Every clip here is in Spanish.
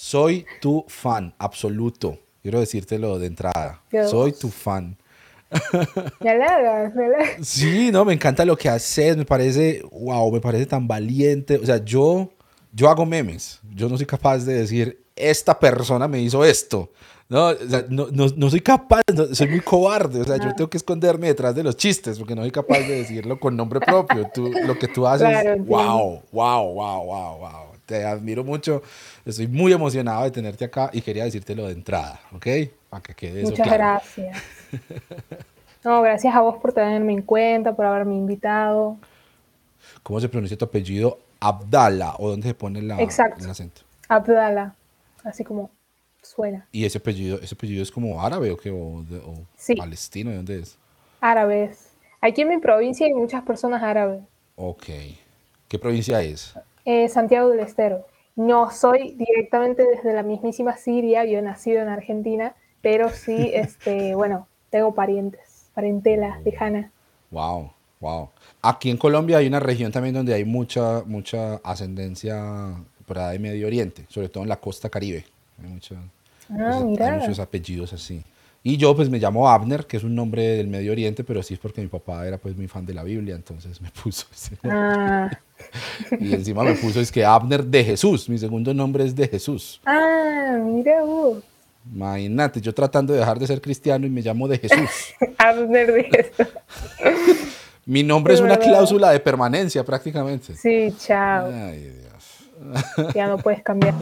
Soy tu fan, absoluto. Quiero decírtelo de entrada. Soy tu fan. Me halagas, me halagas. Sí, no, me encanta lo que haces, me parece, wow, me parece tan valiente. O sea, yo, yo hago memes. Yo no soy capaz de decir, esta persona me hizo esto. No, no, no, soy capaz, soy muy cobarde. O sea, yo tengo que esconderme detrás de los chistes porque no soy capaz de decirlo con nombre propio. Tú, lo que tú haces, wow, wow, wow, wow, wow. Te admiro mucho. Estoy muy emocionado de tenerte acá y quería decírtelo de entrada, ¿ok? Para que quede eso Muchas gracias. No, gracias a vos por tenerme en cuenta, por haberme invitado. ¿Cómo se pronuncia tu apellido? Abdala, o dónde se pone la, Exacto. el acento. Abdala, así como suena. ¿Y ese apellido, ese apellido es como árabe o qué? O, palestino? ¿De dónde es? Árabes. Aquí en mi provincia hay muchas personas árabes. Ok. ¿Qué provincia es? Eh, Santiago del Estero. No soy directamente desde la mismísima Siria, yo he nacido en Argentina, pero sí, este, bueno, tengo parientes, parentela lejana. Wow, wow. Aquí en Colombia hay una región también donde hay mucha, mucha ascendencia por ahí de Medio Oriente, sobre todo en la costa caribe. Hay, ah, mira. muchos apellidos así. Y yo pues me llamo Abner, que es un nombre del Medio Oriente, pero sí es porque mi papá era pues muy fan de la Biblia, entonces me puso ese ah. Y encima me puso es que Abner de Jesús, mi segundo nombre es de Jesús. Ah, mira vos. Imagínate, yo tratando de dejar de ser cristiano y me llamo de Jesús. Abner de Jesús. mi nombre es una cláusula de permanencia prácticamente. Sí, chao. Ay, Dios. Ya no puedes cambiar.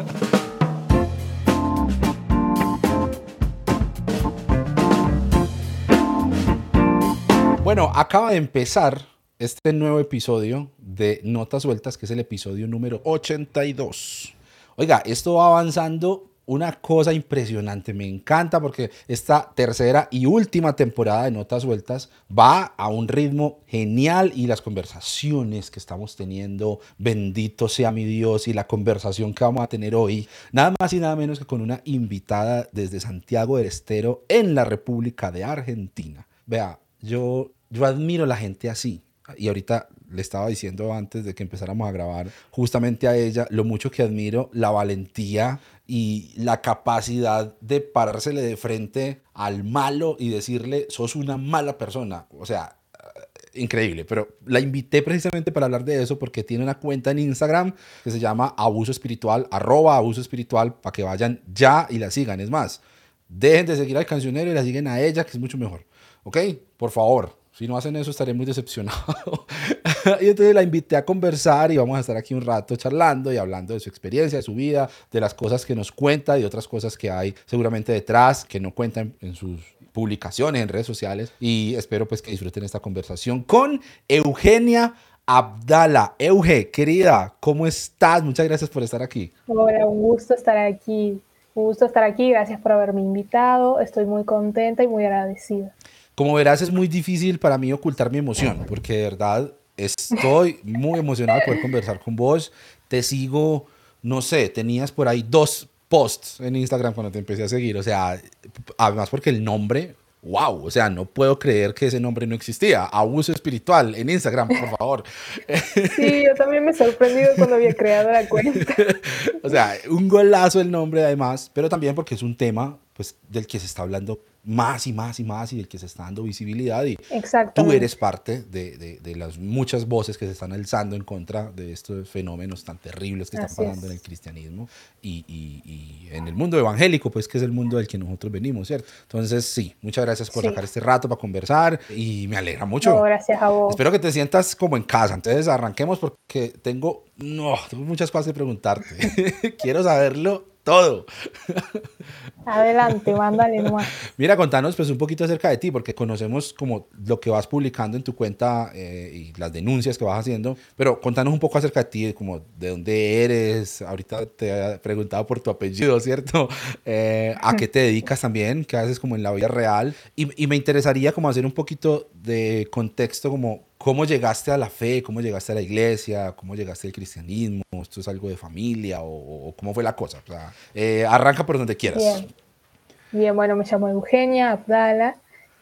Bueno, acaba de empezar este nuevo episodio de Notas Sueltas, que es el episodio número 82. Oiga, esto va avanzando una cosa impresionante, me encanta porque esta tercera y última temporada de Notas Sueltas va a un ritmo genial y las conversaciones que estamos teniendo, bendito sea mi Dios y la conversación que vamos a tener hoy, nada más y nada menos que con una invitada desde Santiago del Estero en la República de Argentina. Vea, yo yo admiro a la gente así. Y ahorita le estaba diciendo antes de que empezáramos a grabar justamente a ella lo mucho que admiro la valentía y la capacidad de parársele de frente al malo y decirle, sos una mala persona. O sea, eh, increíble, pero la invité precisamente para hablar de eso porque tiene una cuenta en Instagram que se llama Abuso Espiritual, arroba Abuso Espiritual, para que vayan ya y la sigan. Es más, dejen de seguir al cancionero y la siguen a ella, que es mucho mejor. ¿Ok? Por favor, si no hacen eso, estaré muy decepcionado. y entonces la invité a conversar y vamos a estar aquí un rato charlando y hablando de su experiencia, de su vida, de las cosas que nos cuenta y otras cosas que hay seguramente detrás que no cuentan en sus publicaciones en redes sociales. Y espero pues que disfruten esta conversación con Eugenia Abdala. Euge, querida, ¿cómo estás? Muchas gracias por estar aquí. Hola, un gusto estar aquí. Un gusto estar aquí. Gracias por haberme invitado. Estoy muy contenta y muy agradecida. Como verás, es muy difícil para mí ocultar mi emoción, porque de verdad estoy muy emocionado de poder conversar con vos. Te sigo, no sé, tenías por ahí dos posts en Instagram cuando te empecé a seguir. O sea, además porque el nombre, wow, o sea, no puedo creer que ese nombre no existía. Abuso espiritual en Instagram, por favor. Sí, yo también me he sorprendido cuando había creado la cuenta. O sea, un golazo el nombre además, pero también porque es un tema pues, del que se está hablando más y más y más y del que se está dando visibilidad y tú eres parte de, de, de, las muchas voces que se están alzando en contra de estos fenómenos tan terribles que están pasando en el cristianismo y, y, y, en el mundo evangélico, pues que es el mundo del que nosotros venimos, ¿cierto? Entonces, sí, muchas gracias por sacar este rato para conversar y me alegra mucho. gracias a vos. Espero que te sientas como en casa. Entonces, arranquemos porque tengo, no, tengo muchas cosas que preguntarte. Quiero saberlo todo. Adelante, mándale nomás. Mira, contanos pues un poquito acerca de ti, porque conocemos como lo que vas publicando en tu cuenta eh, y las denuncias que vas haciendo, pero contanos un poco acerca de ti, como de dónde eres, ahorita te he preguntado por tu apellido, ¿cierto? Eh, ¿A qué te dedicas también? ¿Qué haces como en la vida real? Y, y me interesaría como hacer un poquito de contexto como ¿Cómo llegaste a la fe? ¿Cómo llegaste a la iglesia? ¿Cómo llegaste al cristianismo? ¿Esto es algo de familia o, cómo fue la cosa? Eh, arranca por donde quieras. Bien. Bien, bueno, me llamo Eugenia Abdala,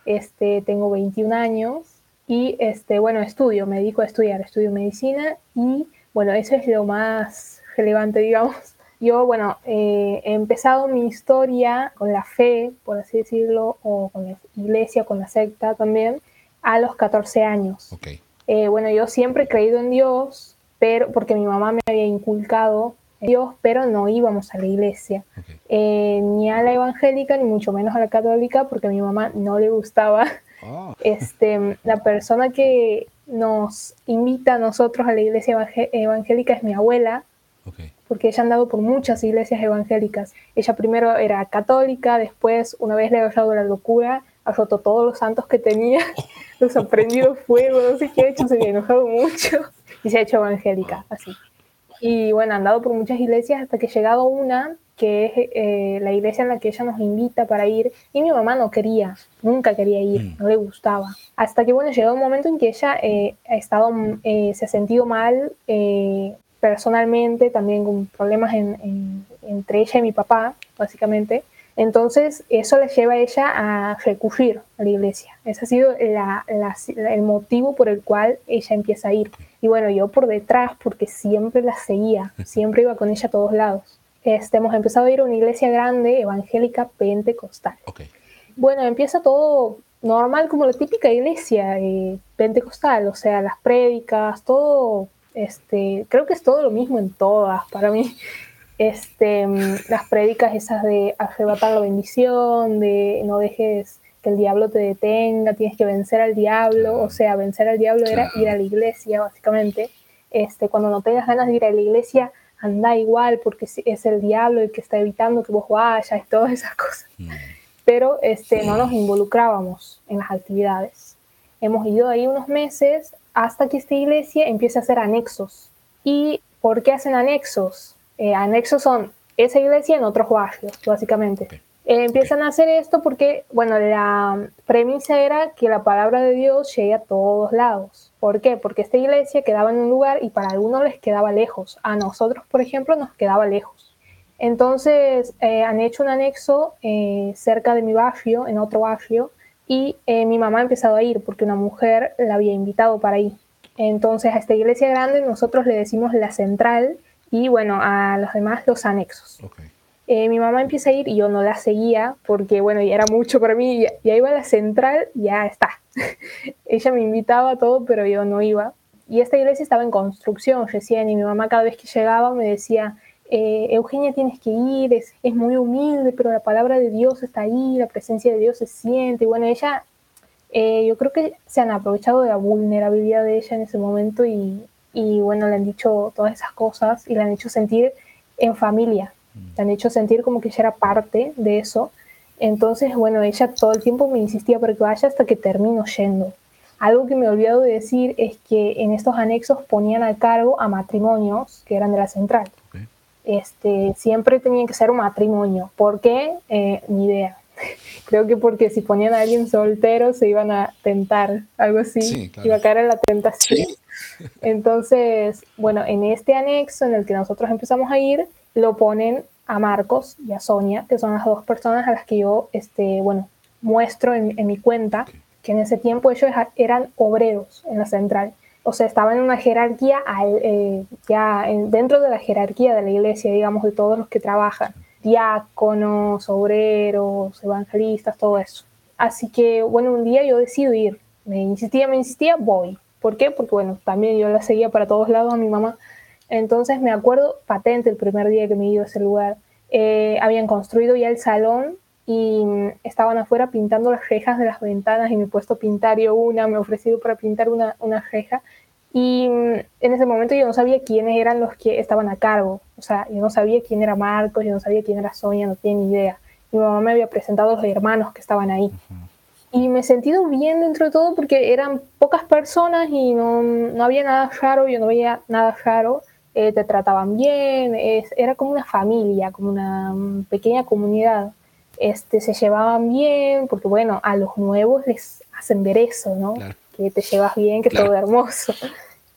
este, tengo 21 años y este, bueno, estudio, me dedico a estudiar, estudio medicina y bueno, eso es lo más relevante, digamos, yo, bueno, eh, he empezado mi historia con la fe, por así decirlo, o con la iglesia, con la secta también, a los 14 años. Ok. Eh, bueno, yo siempre he creído en Dios, pero porque mi mamá me había inculcado en Dios, pero no íbamos a la iglesia, ok. Eh, ni a la evangélica, ni mucho menos a la católica, porque a mi mamá no le gustaba. Ah, Este, la persona que nos invita a nosotros a la iglesia evangé- evangélica es mi abuela, ok. porque ella ha andado por muchas iglesias evangélicas. Ella primero era católica, después, una vez le ha dado la locura, ha roto todos los santos que tenía, los ha prendido fuego, no sé qué ha hecho, se había enojado mucho y se ha hecho evangélica, así. Y bueno, ha andado por muchas iglesias hasta que ha llegado a una que es eh, la iglesia en la que ella nos invita para ir y mi mamá no quería, nunca quería ir, Mm. no le gustaba. Hasta que bueno, llegó un momento en que ella eh, ha estado, eh, se ha sentido mal eh, personalmente, también con problemas en- en- entre ella y mi papá, básicamente. Entonces, eso le lleva a ella a recurrir a la iglesia. Ese ha sido la- la- el motivo por el cual ella empieza a ir. Y bueno, yo por detrás, porque siempre la seguía, siempre iba con ella a todos lados. Este, hemos empezado a ir a una iglesia grande, evangélica, pentecostal. Bueno, empieza todo normal como la típica iglesia eh, pentecostal, o sea, las prédicas, todo, este, creo que es todo lo mismo en todas para mí. Este, mm, las prédicas esas de arrebatar la bendición, de no dejes que el diablo te detenga, tienes que vencer al diablo, o sea, vencer al diablo era ir a la iglesia, básicamente. Este, cuando no tengas ganas de ir a la iglesia, anda igual, porque es el diablo el que está evitando que vos vayas y todas esas cosas Mm, pero este, no nos involucrábamos en las actividades. Hemos ido ahí unos meses hasta que esta iglesia empiece a hacer anexos. ¿Y por qué hacen anexos? Eh, anexos son esa iglesia en otros barrios, básicamente. Eh, empiezan a hacer esto porque, bueno, la premisa era que la palabra de Dios llegue a todos lados. ¿Por qué? Porque esta iglesia quedaba en un lugar y para algunos les quedaba lejos. A nosotros, por ejemplo, nos quedaba lejos. Entonces eh, han hecho un anexo cerca de mi barrio, en otro barrio, y mi mamá ha empezado a ir porque una mujer la había invitado para ir. Entonces a esta iglesia grande nosotros le decimos la central y bueno, a los demás los anexos. ok. Eh, mi mamá empieza a ir y yo no la seguía porque, bueno, ya era mucho para mí, ya, ya iba a la central, ya está. Ella me invitaba a todo, pero yo no iba. Y esta iglesia estaba en construcción recién y mi mamá cada vez que llegaba me decía, eh, Eugenia tienes que ir, es, es muy humilde, pero la palabra de Dios está ahí, la presencia de Dios se siente. Y bueno, ella, eh, yo creo que se han aprovechado de la vulnerabilidad de ella en ese momento y, y bueno, le han dicho todas esas cosas y le han hecho sentir en familia te han hecho sentir como que ella era parte de eso. Entonces, bueno, ella todo el tiempo me insistía para que vaya hasta que termino yendo. Algo que me he olvidado de decir es que en estos anexos ponían a cargo a matrimonios que eran de la central. Este, siempre tenía que ser un matrimonio. ¿Por qué? Eh, ni idea. Creo que porque si ponían a alguien soltero se iban a tentar, algo así. Sí, claro. Iba a caer en la tentación. Entonces, bueno, en este anexo en el que nosotros empezamos a ir, lo ponen a Marcos y a Sonia, que son las dos personas a las que yo, este, bueno, muestro en, mi cuenta, que en ese tiempo ellos eran obreros en la central. O sea, estaban en una jerarquía eh, ya en- dentro de la jerarquía de la iglesia, digamos, de todos los que trabajan. Diáconos, obreros, evangelistas, todo eso. Así que, bueno, un día yo decido ir. Me insistía, me insistía, voy. ¿Por qué? Porque, bueno, también yo la seguía para todos lados a mi mamá. Entonces me acuerdo patente el primer día que me he ido a ese lugar. Eh, habían construido ya el salón y mm, estaban afuera pintando las rejas de las ventanas y me he puesto a pintar yo una, me he ofrecido para pintar una, una reja. Y mm, en ese momento yo no sabía quiénes eran los que estaban a cargo. O sea, yo no sabía quién era Marcos, yo no sabía quién era Sonia, no tenía ni idea. Mi mamá me había presentado a los hermanos que estaban ahí. Y me he sentido bien dentro de todo porque eran pocas personas y no, no había nada raro, yo no veía nada raro. Eh, te trataban bien, es- era como una familia, como una mm, pequeña comunidad. Este, se llevaban bien, porque bueno, a los nuevos les hacen ver eso, ¿no? Claro. Que te llevas bien, que Claro. todo hermoso.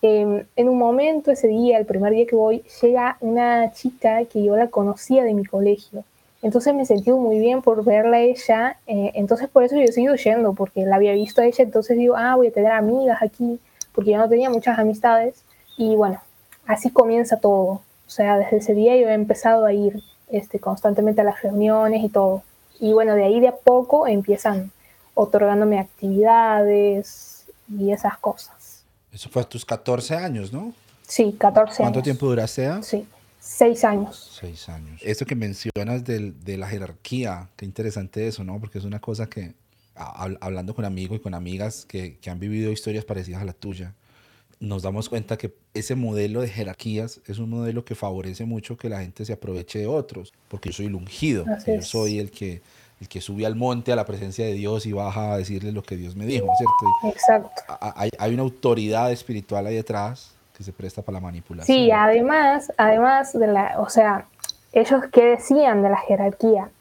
Eh, en un momento, ese día, el primer día que voy, llega una chica que yo la conocía de mi colegio. Entonces me sentido muy bien por verla a ella. eh, entonces por eso yo he seguido yendo, porque la había visto a ella. Entonces digo, ah, voy a tener amigas aquí, porque yo no tenía muchas amistades. Y bueno, así comienza todo. O sea, desde ese día yo he empezado a ir este, constantemente a las reuniones y todo. Y bueno, de ahí de a poco empiezan otorgándome actividades y esas cosas. Eso fue a tus 14 años, ¿no? Sí, 14 años. ¿Cuánto tiempo duraste? Sí, seis años. Seis años. Esto que mencionas de la jerarquía, qué interesante eso, ¿no? Porque es una cosa que, hablando con amigos y con amigas que, que han vivido historias parecidas a la tuya, nos damos cuenta que ese modelo de jerarquías es un modelo que favorece mucho que la gente se aproveche de otros, porque yo soy el ungido, yo soy el que, el que sube al monte a la presencia de Dios y baja a decirle lo que Dios me dijo, ¿cierto? Exacto. Hay, hay una autoridad espiritual ahí detrás que se presta para la manipulación. Sí, además, además de la, o sea, ellos qué decían de la jerarquía.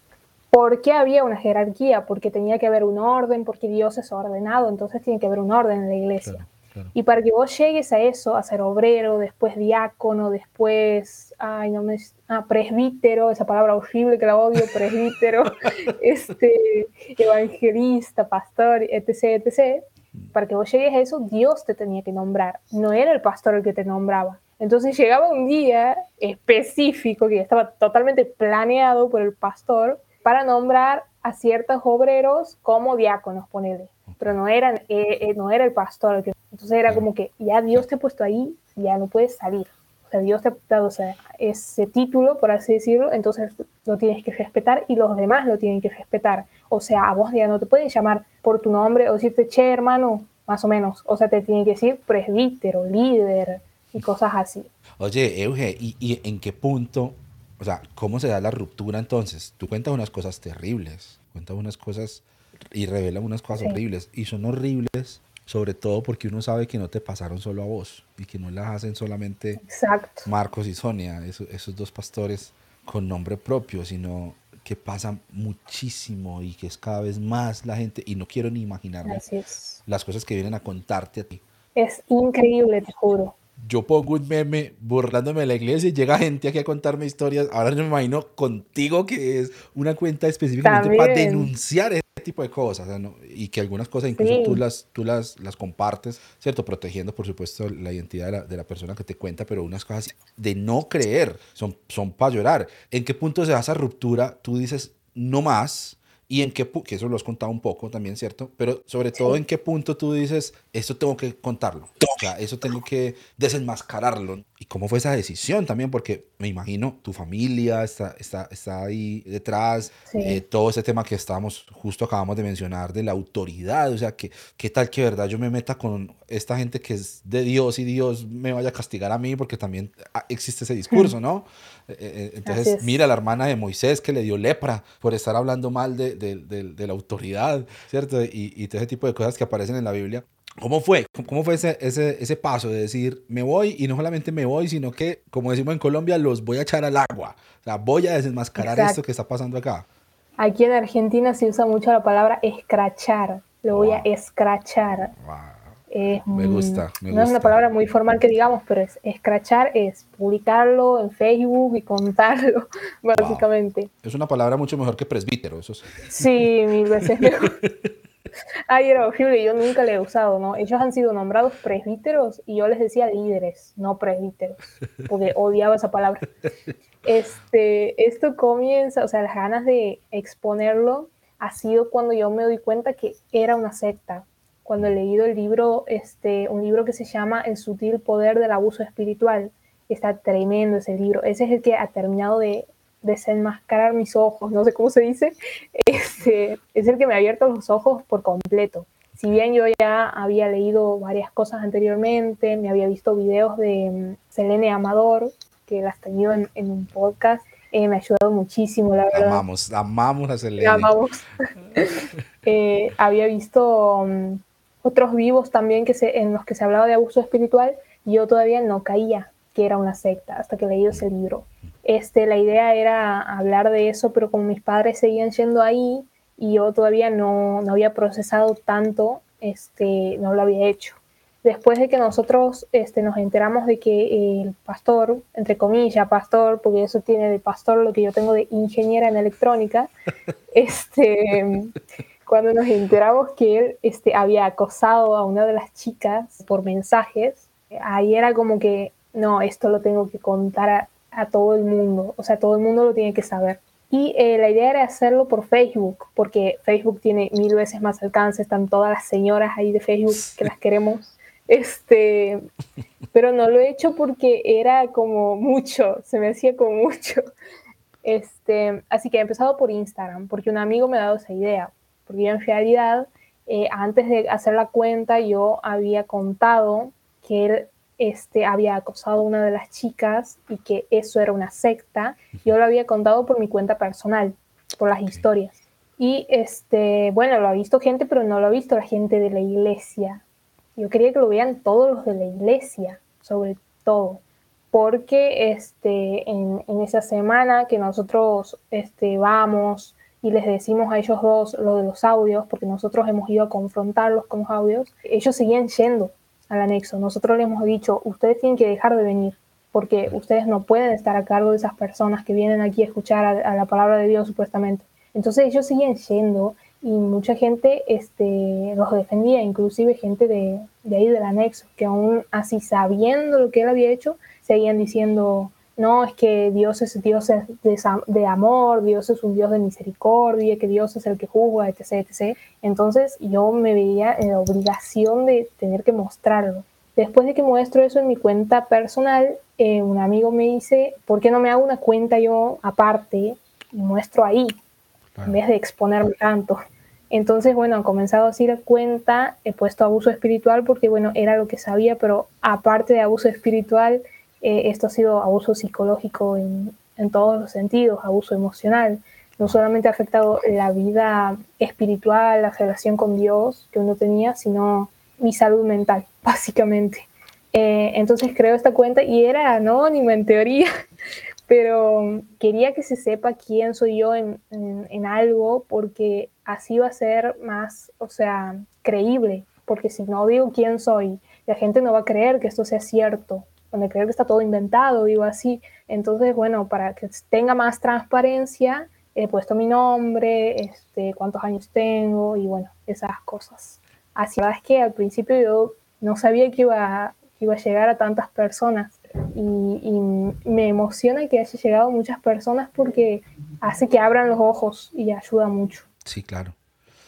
¿Por qué había una jerarquía? Porque tenía que haber un orden, porque Dios es ordenado, entonces tiene que haber un orden en la iglesia. Y para que vos llegues a eso, a ser obrero, después diácono, después, ay, no me, ah, presbítero, esa palabra horrible que la odio, presbítero, este, evangelista, pastor, etc., etc., para que vos llegues a eso, Dios te tenía que nombrar, no era el pastor el que te nombraba. Entonces llegaba un día específico que estaba totalmente planeado por el pastor para nombrar a ciertos obreros como diáconos, ponele. Pero no, eran, eh, eh, no era el pastor el que entonces era como que ya Dios te ha puesto ahí, ya no puedes salir. O sea, Dios te ha dado ese título, por así decirlo, entonces lo tienes que respetar y los demás lo tienen que respetar. O sea, a vos ya no te pueden llamar por tu nombre o decirte, che, hermano, más o menos. O sea, te tienen que decir presbítero, líder y cosas así. Oye, Euge, ¿y, ¿y, en qué punto, o sea, cómo se da la ruptura entonces? Tú cuentas unas cosas terribles, cuentas unas cosas y revelas unas cosas horribles, y son horribles sobre todo porque uno sabe que no te pasaron solo a vos y que no las hacen solamente Marcos y Sonia, esos, dos pastores con nombre propio, sino que pasa muchísimo y que es cada vez más la gente, y no quiero ni imaginarme las cosas que vienen a contarte a ti. Es increíble, te juro. Yo pongo un meme burlándome de la iglesia y llega gente aquí a contarme historias. Ahora no me imagino contigo que es una cuenta específicamente para denunciar tipo de cosas, y que algunas cosas incluso tú, las, tú las, las compartes, ¿cierto? Protegiendo, por supuesto, la identidad de la, de la, persona que te cuenta, pero unas cosas de no creer son, son para llorar. ¿En qué punto se da esa ruptura? Tú dices, no más, y en qué que eso lo has contado un poco también, ¿cierto? Pero sobre todo en qué punto tú dices, esto tengo que contarlo, o sea, eso tengo que desenmascararlo. ¿Y cómo fue esa decisión también? Porque me imagino tu familia está, está, está ahí detrás, eh, todo ese tema que estábamos, justo acabamos de mencionar, de la autoridad, o sea, que, ¿qué tal que verdad yo me meta con esta gente que es de Dios y Dios me vaya a castigar a mí? Porque también ah, existe ese discurso, ¿no? Eh, eh, entonces, mira la hermana de Moisés que le dio lepra por estar hablando mal de, de, de, la autoridad, ¿cierto? Y, y, todo ese tipo de cosas que aparecen en la Biblia. ¿Cómo fue? ¿Cómo fue ese, ese, ese paso de decir, me voy y no solamente me voy, sino que, como decimos en Colombia, los voy a echar al agua? O sea, voy a desenmascarar esto que está pasando acá. Aquí en Argentina se usa mucho la palabra escrachar. Lo voy a escrachar. Wow me gusta, No es una palabra muy formal que digamos, pero es escrachar, es publicarlo en Facebook y contarlo, básicamente. Es una palabra mucho mejor que presbítero, eso sí. Sí, mil veces mejor. Ay, era horrible, yo nunca le he usado, ¿no? Ellos han sido nombrados presbíteros y yo les decía líderes, no presbíteros, porque odiaba esa palabra. Este, esto comienza, o sea, las ganas de exponerlo ha sido cuando yo me doy cuenta que era una secta, cuando he leído el libro, este, un libro que se llama El sutil poder del abuso espiritual. Está tremendo ese libro. Ese es el que ha terminado de desenmascarar mis ojos, no sé cómo se dice. Este, es el que me ha abierto los ojos por completo. Si bien yo ya había leído varias cosas anteriormente, me había visto videos de mm, Selene Amador, que las tenido en, en un podcast, eh, me ha ayudado muchísimo, la verdad. Amamos, amamos a Selene. amamos. Eh, había visto mm, otros vivos también que se, en los que se hablaba de abuso espiritual, yo todavía no caía que era una secta hasta que leí ese libro. Este, la idea era hablar de eso, pero como mis padres seguían yendo ahí y yo todavía no, no había procesado tanto, este, no lo había hecho. Después de que nosotros este, nos enteramos de que el pastor, entre comillas, pastor, porque eso tiene de pastor lo que yo tengo de ingeniera en electrónica, este, cuando nos enteramos que él este, había acosado a una de las chicas por mensajes, ahí era como que, no, esto lo tengo que contar a todo el mundo, o sea, todo el mundo lo tiene que saber. Y eh, la idea era hacerlo por Facebook, porque Facebook tiene mil veces más alcance, están todas las señoras ahí de Facebook que las queremos. Este, pero no lo he hecho porque era como mucho, se me hacía como mucho. Este, así que he empezado por Instagram, porque un amigo me ha dado esa idea, porque yo en realidad, eh, antes de hacer la cuenta, yo había contado que él este, había acosado a una de las chicas y que eso era una secta. Yo lo había contado por mi cuenta personal, por las historias. Y este, bueno, lo ha visto gente, pero no lo ha visto la gente de la iglesia. Yo quería que lo vean todos los de la iglesia, sobre todo porque este, en, esa semana que nosotros este, vamos y les decimos a ellos dos lo de los audios, porque nosotros hemos ido a confrontarlos con los audios, ellos seguían yendo al anexo. Nosotros les hemos dicho, ustedes tienen que dejar de venir, porque ustedes no pueden estar a cargo de esas personas que vienen aquí a escuchar a, la palabra de Dios supuestamente. Entonces ellos siguen yendo y mucha gente este, los defendía, inclusive gente de, de ahí del anexo, que aún así sabiendo lo que él había hecho, seguían diciendo, no, es que Dios es Dios de, amor, Dios es un Dios de misericordia, que Dios es el que juzga, etc, etc. Entonces yo me veía en la obligación de tener que mostrarlo. Después de que muestro eso en mi cuenta personal, eh, un amigo me dice, ¿por qué no me hago una cuenta yo aparte y muestro ahí, en vez de exponerme tanto? Entonces, bueno, he comenzado así la cuenta, he puesto abuso espiritual porque, bueno, era lo que sabía, pero aparte de abuso espiritual, eh, esto ha sido abuso psicológico en, todos los sentidos, abuso emocional. No solamente ha afectado la vida espiritual, la relación con Dios que uno tenía, sino mi salud mental, básicamente. Eh, entonces creo esta cuenta y era anónima en teoría, pero quería que se sepa quién soy yo en, en, algo porque así va a ser más, o sea, creíble, porque si no digo quién soy, la gente no va a creer que esto sea cierto, donde creo que está todo inventado, digo así. Entonces, bueno, para que tenga más transparencia, he puesto mi nombre, este, cuántos años tengo y bueno, esas cosas. Así es que al principio yo no sabía que iba, iba a llegar a tantas personas y, y, me emociona que haya llegado muchas personas porque hace que abran los ojos y ayuda mucho. Sí, claro.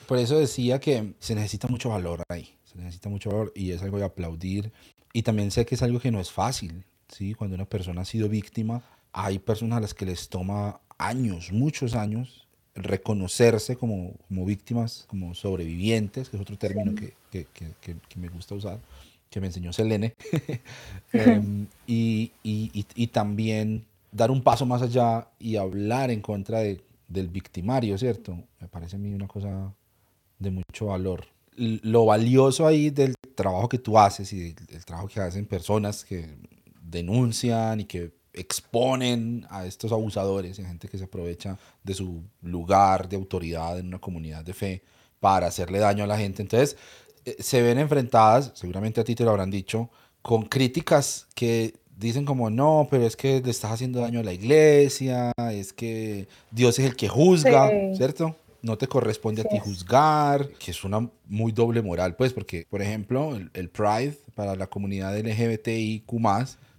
Por eso decía que se necesita mucho valor ahí, se necesita mucho valor y es algo de aplaudir y también sé que es algo que no es fácil, ¿sí? Cuando una persona ha sido víctima, hay personas a las que les toma años, muchos años, reconocerse como, como víctimas, como sobrevivientes, que es otro término que, que, que, que me gusta usar, que me enseñó Selene, em, y, y, y, también dar un paso más allá y hablar en contra de, del victimario, ¿cierto? Me parece a mí una cosa de mucho valor lo valioso ahí del trabajo que tú haces y del, trabajo que hacen personas que denuncian y que exponen a estos abusadores y gente que se aprovecha de su lugar de autoridad en una comunidad de fe para hacerle daño a la gente. Entonces, eh, se ven enfrentadas, seguramente a ti te lo habrán dicho, con críticas que dicen como, no, pero es que le estás haciendo daño a la iglesia, es que Dios es el que juzga, ¿cierto? No te corresponde a ti juzgar, que es una muy doble moral, pues, porque, por ejemplo, el, Pride para la comunidad LGBTIQ,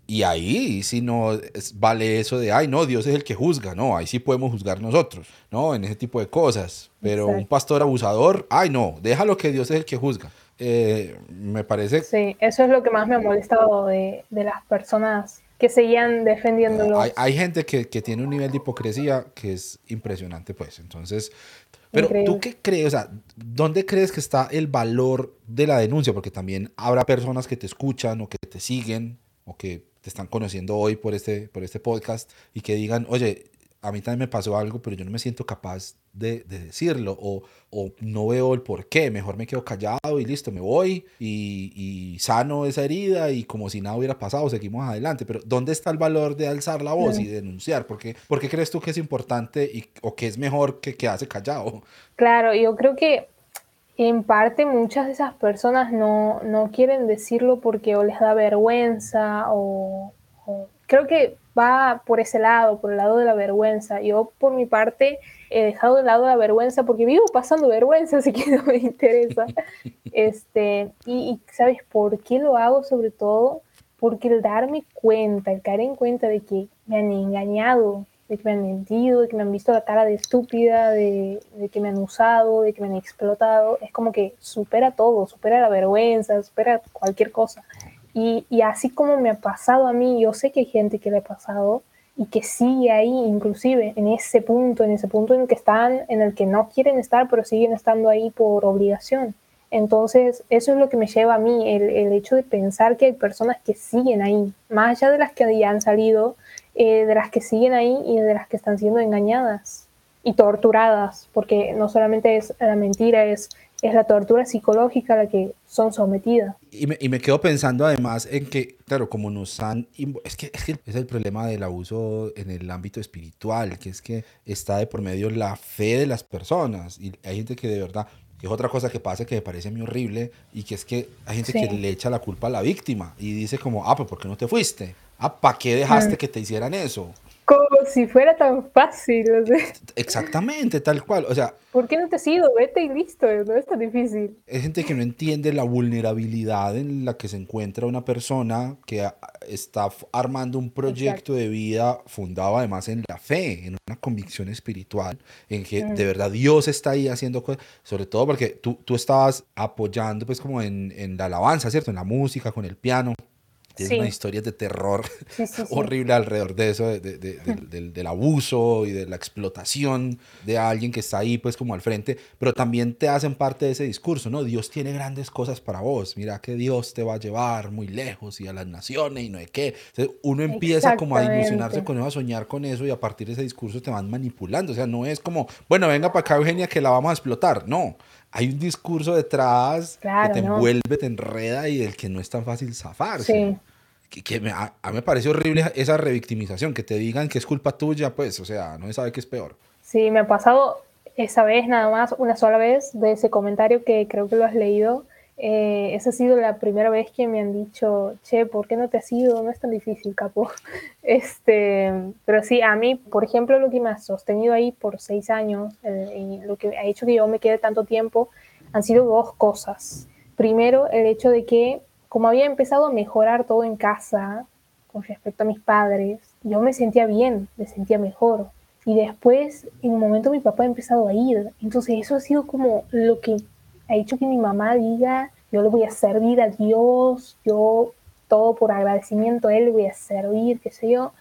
y ahí sí no vale eso de, ay, no, Dios es el que juzga, no, ahí sí podemos juzgar nosotros, ¿no? En ese tipo de cosas. Pero un pastor abusador, ay, no, déjalo que Dios es el que juzga. Eh, me parece... Sí, eso es lo que más me ha molestado de, de las personas que seguían defendiéndolo. Hay, hay, gente que, que, tiene un nivel de hipocresía que es impresionante, pues. Entonces, pero tú qué crees, o sea, ¿dónde crees que está el valor de la denuncia? Porque también habrá personas que te escuchan o que te siguen o que te están conociendo hoy por este, por este podcast y que digan, oye, a mí también me pasó algo, pero yo no me siento capaz de, decirlo o, o, no veo el por qué. Mejor me quedo callado y listo, me voy y, y, sano esa herida y como si nada hubiera pasado, seguimos adelante. Pero ¿dónde está el valor de alzar la voz y denunciar? ¿Por qué, ¿Por qué crees tú que es importante y, o que es mejor que quedarse callado? Claro, yo creo que en parte muchas de esas personas no, no quieren decirlo porque o les da vergüenza o, o creo que va por ese lado, por el lado de la vergüenza. Yo, por mi parte, he dejado de lado la vergüenza porque vivo pasando vergüenza, así que no me interesa. Este, y, ¿sabes por qué lo hago? Sobre todo porque el darme cuenta, el caer en cuenta de que me han engañado, de que me han mentido, de que me han visto la cara de estúpida, de, que me han usado, de que me han explotado. Es como que supera todo, supera la vergüenza, supera cualquier cosa. Y, así como me ha pasado a mí, yo sé que hay gente que le ha pasado y que sigue ahí, inclusive en ese punto, en ese punto en el que están, en el que no quieren estar, pero siguen estando ahí por obligación. Entonces, eso es lo que me lleva a mí, el, el hecho de pensar que hay personas que siguen ahí, más allá de las que ya han salido, eh, de las que siguen ahí y de las que están siendo engañadas y torturadas, porque no solamente es la mentira, es, es la tortura psicológica a la que son sometidas. Y me, y me quedo pensando además en que, claro, como nos han... Es que, es que es el problema del abuso en el ámbito espiritual, que es que está de por medio la fe de las personas. Y hay gente que de verdad que es otra cosa que pasa que me parece muy horrible y que es que hay gente que le echa la culpa a la víctima y dice como, ah, pues ¿por qué no te fuiste? Ah, ¿para qué dejaste mm. que te hicieran eso? Como si fuera tan fácil. Exactamente, tal cual. O sea, ¿por qué no te has ido? Vete y listo, no es tan difícil. Hay gente que no entiende la vulnerabilidad en la que se encuentra una persona que está armando un proyecto de vida fundado además en la fe, en una convicción espiritual, en que de mm. verdad Dios está ahí haciendo cosas, sobre todo porque tú, tú estabas apoyando pues como en, en la alabanza, ¿cierto? En la música, con el piano. Tiene una historia de terror horrible alrededor de eso, de, del, del, abuso y de la explotación de alguien que está ahí pues como al frente, pero también te hacen parte de ese discurso, ¿no? Dios tiene grandes cosas para vos, mira que Dios te va a llevar muy lejos y a las naciones y no hay qué. uno empieza como a ilusionarse con eso, a soñar con eso y a partir de ese discurso te van manipulando, o sea, no es como, bueno, venga para acá Eugenia que la vamos a explotar, no hay un discurso detrás que te envuelve, te enreda y del que no es tan fácil zafarse. Sí. Que, me, a, mí me parece horrible esa revictimización, que te digan que es culpa tuya, pues, o sea, no se sabe qué es peor. Sí, me ha pasado esa vez nada más, una sola vez, de ese comentario que creo que lo has leído, eh, esa ha sido la primera vez que me han dicho, che, ¿por qué no te has ido? No es tan difícil, capo. Este, pero sí, a mí, por ejemplo, lo que me ha sostenido ahí por seis años y lo que ha hecho que yo me quede tanto tiempo han sido dos cosas. Primero, el hecho de que, como había empezado a mejorar todo en casa con respecto a mis padres, yo me sentía bien, me sentía mejor. Y después, en un momento, mi papá ha empezado a ir. Entonces, eso ha sido como lo que ha hecho que mi mamá diga, yo le voy a servir a Dios, yo todo por agradecimiento a él le voy a servir, qué sé yo.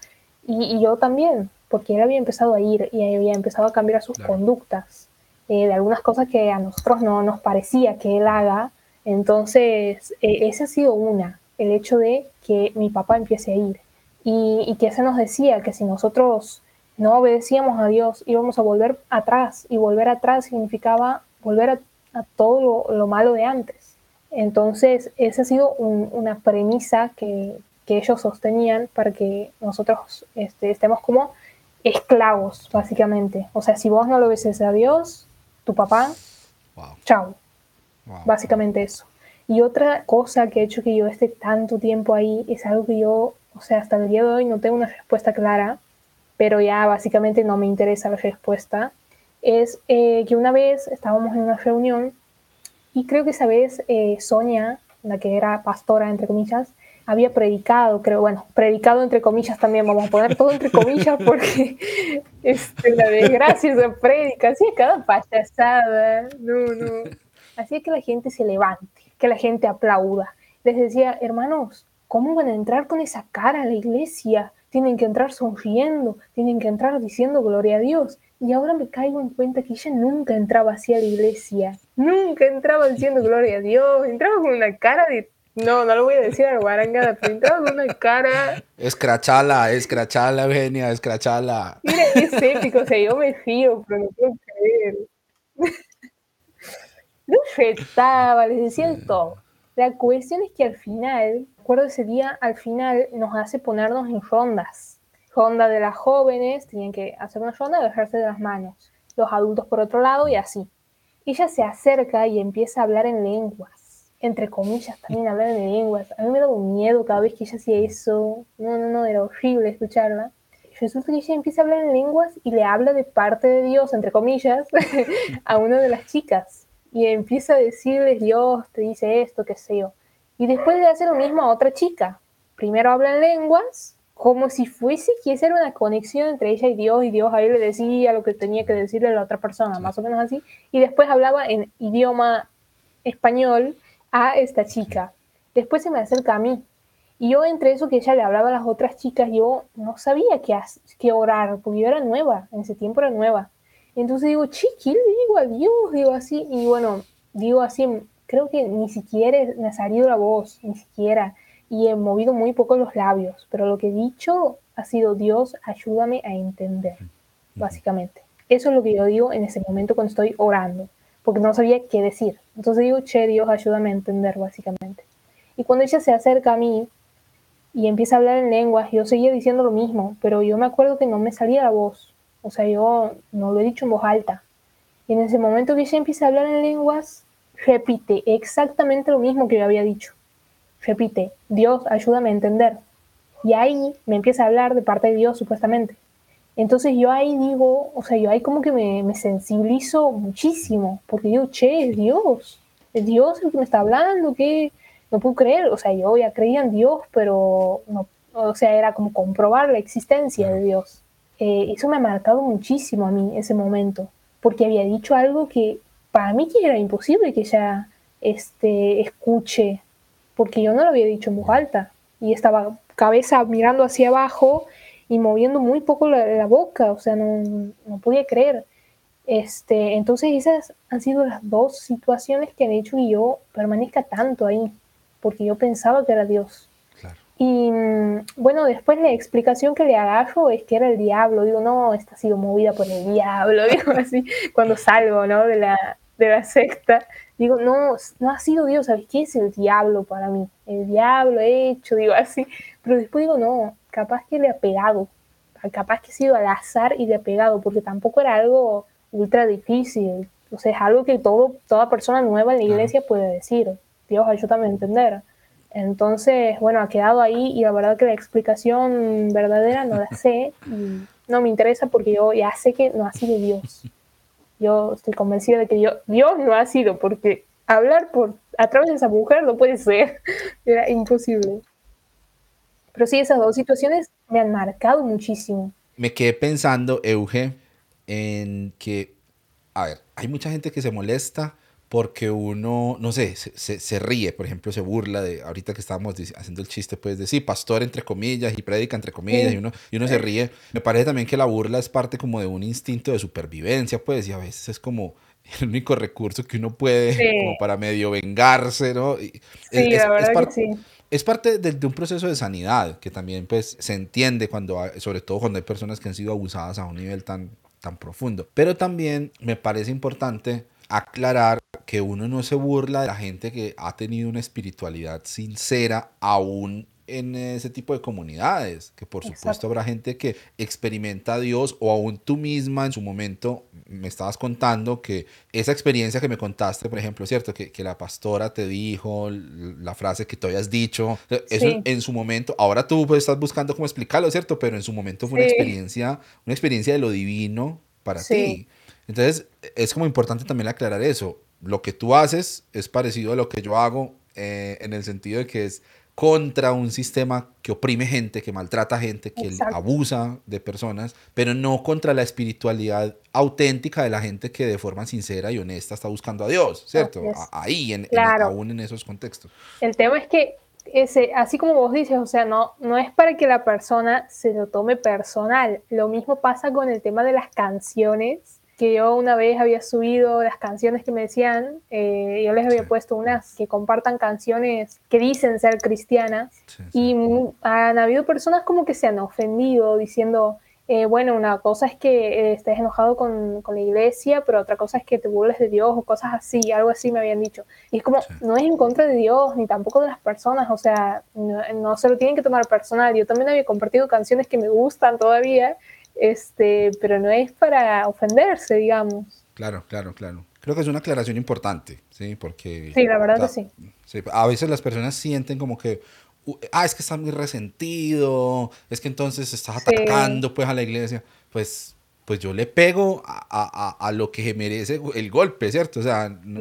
Y, yo también, porque él había empezado a ir y había empezado a cambiar sus conductas eh, de algunas cosas que a nosotros no nos parecía que él haga. Entonces, eh, esa ha sido una, el hecho de que mi papá empiece a ir. Y, y que se nos decía que si nosotros no obedecíamos a Dios, íbamos a volver atrás. Y volver atrás significaba volver a a todo lo, malo de antes. Entonces, esa ha sido una premisa que, ellos sostenían para que nosotros este, estemos como esclavos, básicamente. O sea, si vos no lo obedeces a Dios, tu papá, chao. Básicamente eso. Y otra cosa que ha hecho que yo esté tanto tiempo ahí es algo que yo, o sea, hasta el día de hoy no tengo una respuesta clara, pero ya básicamente no me interesa la respuesta es eh, que una vez estábamos en una reunión y creo que esa vez eh, Sonia, la que era pastora, entre comillas, había predicado, creo, bueno, predicado entre comillas también, vamos a poner todo entre comillas porque este, la desgracia se predica, así cada payasada, no, no. Así que la gente se levante, que la gente aplauda. Les decía, hermanos, ¿cómo van a entrar con esa cara a la iglesia? Tienen que entrar sonriendo, tienen que entrar diciendo gloria a Dios. Y ahora me caigo en cuenta que ella nunca entraba así a la iglesia. Nunca entraba diciendo gloria a Dios. Entraba con una cara de. No, no lo voy a decir a guarangada, pero entraba con una cara. Escrachala, escrachala, Eugenia, escrachala. Mira, es épico, o sea, yo me fío, pero no puedo creer. No retaba, les decía todo. La cuestión es que al final, recuerdo ese día, al final nos hace ponernos en rondas ronda de las jóvenes, tenían que hacer una ronda y dejarse de las manos. Los adultos por otro lado y así. Ella se acerca y empieza a hablar en lenguas. Entre comillas, también hablar en lenguas. A mí me da un miedo cada vez que ella hacía eso. No, no, no, era horrible escucharla. Resulta que ella empieza a hablar en lenguas y le habla de parte de Dios, entre comillas, a una de las chicas. Y empieza a decirles, Dios te dice esto, qué sé yo. Y después le hace lo mismo a otra chica. Primero habla en lenguas como si fuese que esa era una conexión entre ella y Dios, y Dios ahí le decía lo que tenía que decirle a la otra persona, más o menos así, y después hablaba en idioma español a esta chica. Después se me acerca a mí, y yo entre eso que ella le hablaba a las otras chicas, yo no sabía qué, qué orar, porque yo era nueva, en ese tiempo era nueva. Entonces digo, chiqui, le digo a Dios, digo así, y bueno, digo así, creo que ni siquiera me ha salido la voz, ni siquiera, y he movido muy poco los labios, pero lo que he dicho ha sido, Dios, ayúdame a entender, básicamente. Eso es lo que yo digo en ese momento cuando estoy orando, porque no sabía qué decir. Entonces digo, che, Dios, ayúdame a entender, básicamente. Y cuando ella se acerca a mí y empieza a hablar en lenguas, yo seguía diciendo lo mismo, pero yo me acuerdo que no me salía la voz. O sea, yo no lo he dicho en voz alta. Y en ese momento que ella empieza a hablar en lenguas, repite exactamente lo mismo que yo había dicho. Repite, Dios, ayúdame a entender. Y ahí me empieza a hablar de parte de Dios, supuestamente. Entonces yo ahí digo, o sea, yo ahí como que me, me sensibilizo muchísimo, porque digo, che, es Dios, es Dios el que me está hablando, que no puedo creer, o sea, yo ya creía en Dios, pero no, o sea, era como comprobar la existencia de Dios. Eh, eso me ha marcado muchísimo a mí ese momento, porque había dicho algo que para mí era imposible que ella este, escuche, porque yo no lo había dicho en voz alta y estaba cabeza mirando hacia abajo y moviendo muy poco la, boca, o sea, no, no, podía creer. Este, entonces esas han sido las dos situaciones que han hecho que yo permanezca tanto ahí, porque yo pensaba que era Dios. Y mm, bueno, después la explicación que le agarro es que era el diablo. Digo, no, esta ha sido movida por el diablo. Digo así, cuando salgo, ¿no? De la, de la secta. Digo, no, no ha sido Dios. ¿Sabes qué es el diablo para mí? El diablo hecho, digo así. Pero después digo, no, capaz que le ha pegado. Capaz que ha sido al azar y le ha pegado, porque tampoco era algo ultra difícil. O sea, es algo que todo, toda persona nueva en la iglesia puede decir. Dios, ayúdame a entender. Entonces, bueno, ha quedado ahí y la verdad que la explicación verdadera no la sé y no me interesa porque yo ya sé que no ha sido Dios. Yo estoy convencida de que Dios, Dios no ha sido porque hablar por a través de esa mujer no puede ser, era imposible. Pero sí, esas dos situaciones me han marcado muchísimo. Me quedé pensando, Euge, en que, a ver, hay mucha gente que se molesta porque uno, no sé, se, se, ríe, por ejemplo, se burla de, ahorita que estábamos haciendo el chiste, pues de sí, pastor entre comillas y predica entre comillas, y, uno, y uno se ríe. Me parece también que la burla es parte como de un instinto de supervivencia, pues, y a veces es como el único recurso que uno puede como para medio vengarse, ¿no? sí, es, la verdad que sí. Es parte de, de, un proceso de sanidad que también pues se entiende cuando, sobre todo cuando hay personas que han sido abusadas a un nivel tan, tan profundo. Pero también me parece importante aclarar que uno no se burla de la gente que ha tenido una espiritualidad sincera aún en ese tipo de comunidades, que por supuesto habrá gente que experimenta a Dios o aún tú misma en su momento me estabas contando que esa experiencia que me contaste, por ejemplo, ¿cierto? Que, que la pastora te dijo la frase que tú habías dicho, eso en su momento, ahora tú pues, estás buscando cómo explicarlo, ¿cierto? Pero en su momento fue una experiencia, una experiencia de lo divino para ti. Entonces, es como importante también aclarar eso. Lo que tú haces es parecido a lo que yo hago eh, en el sentido de que es contra un sistema que oprime gente, que maltrata gente, que abusa de personas, pero no contra la espiritualidad auténtica de la gente que de forma sincera y honesta está buscando a Dios, ¿cierto? Ahí, en, aún en esos contextos. El tema es que ese, así como vos dices, o sea, no, no es para que la persona se lo tome personal. Lo mismo pasa con el tema de las canciones que yo una vez había subido las canciones que me decían, eh, yo les había puesto unas que compartan canciones que dicen ser cristianas y han habido personas como que se han ofendido diciendo, eh, bueno, una cosa es que eh, estés enojado con, con, la iglesia, pero otra cosa es que te burles de Dios o cosas así, algo así me habían dicho. Y es como, no es en contra de Dios ni tampoco de las personas, o sea, no, no se lo tienen que tomar personal. Yo también había compartido canciones que me gustan todavía este, pero no es para ofenderse, digamos. Claro, claro, claro. Creo que es una aclaración importante, ¿sí? Porque... Sí, la verdad que sí. sí. A veces las personas sienten como que, ah, es que está muy resentido, es que entonces estás atacando pues a la iglesia. Pues pues yo le pego a, a, a, lo que merece el golpe, ¿cierto? O sea, no,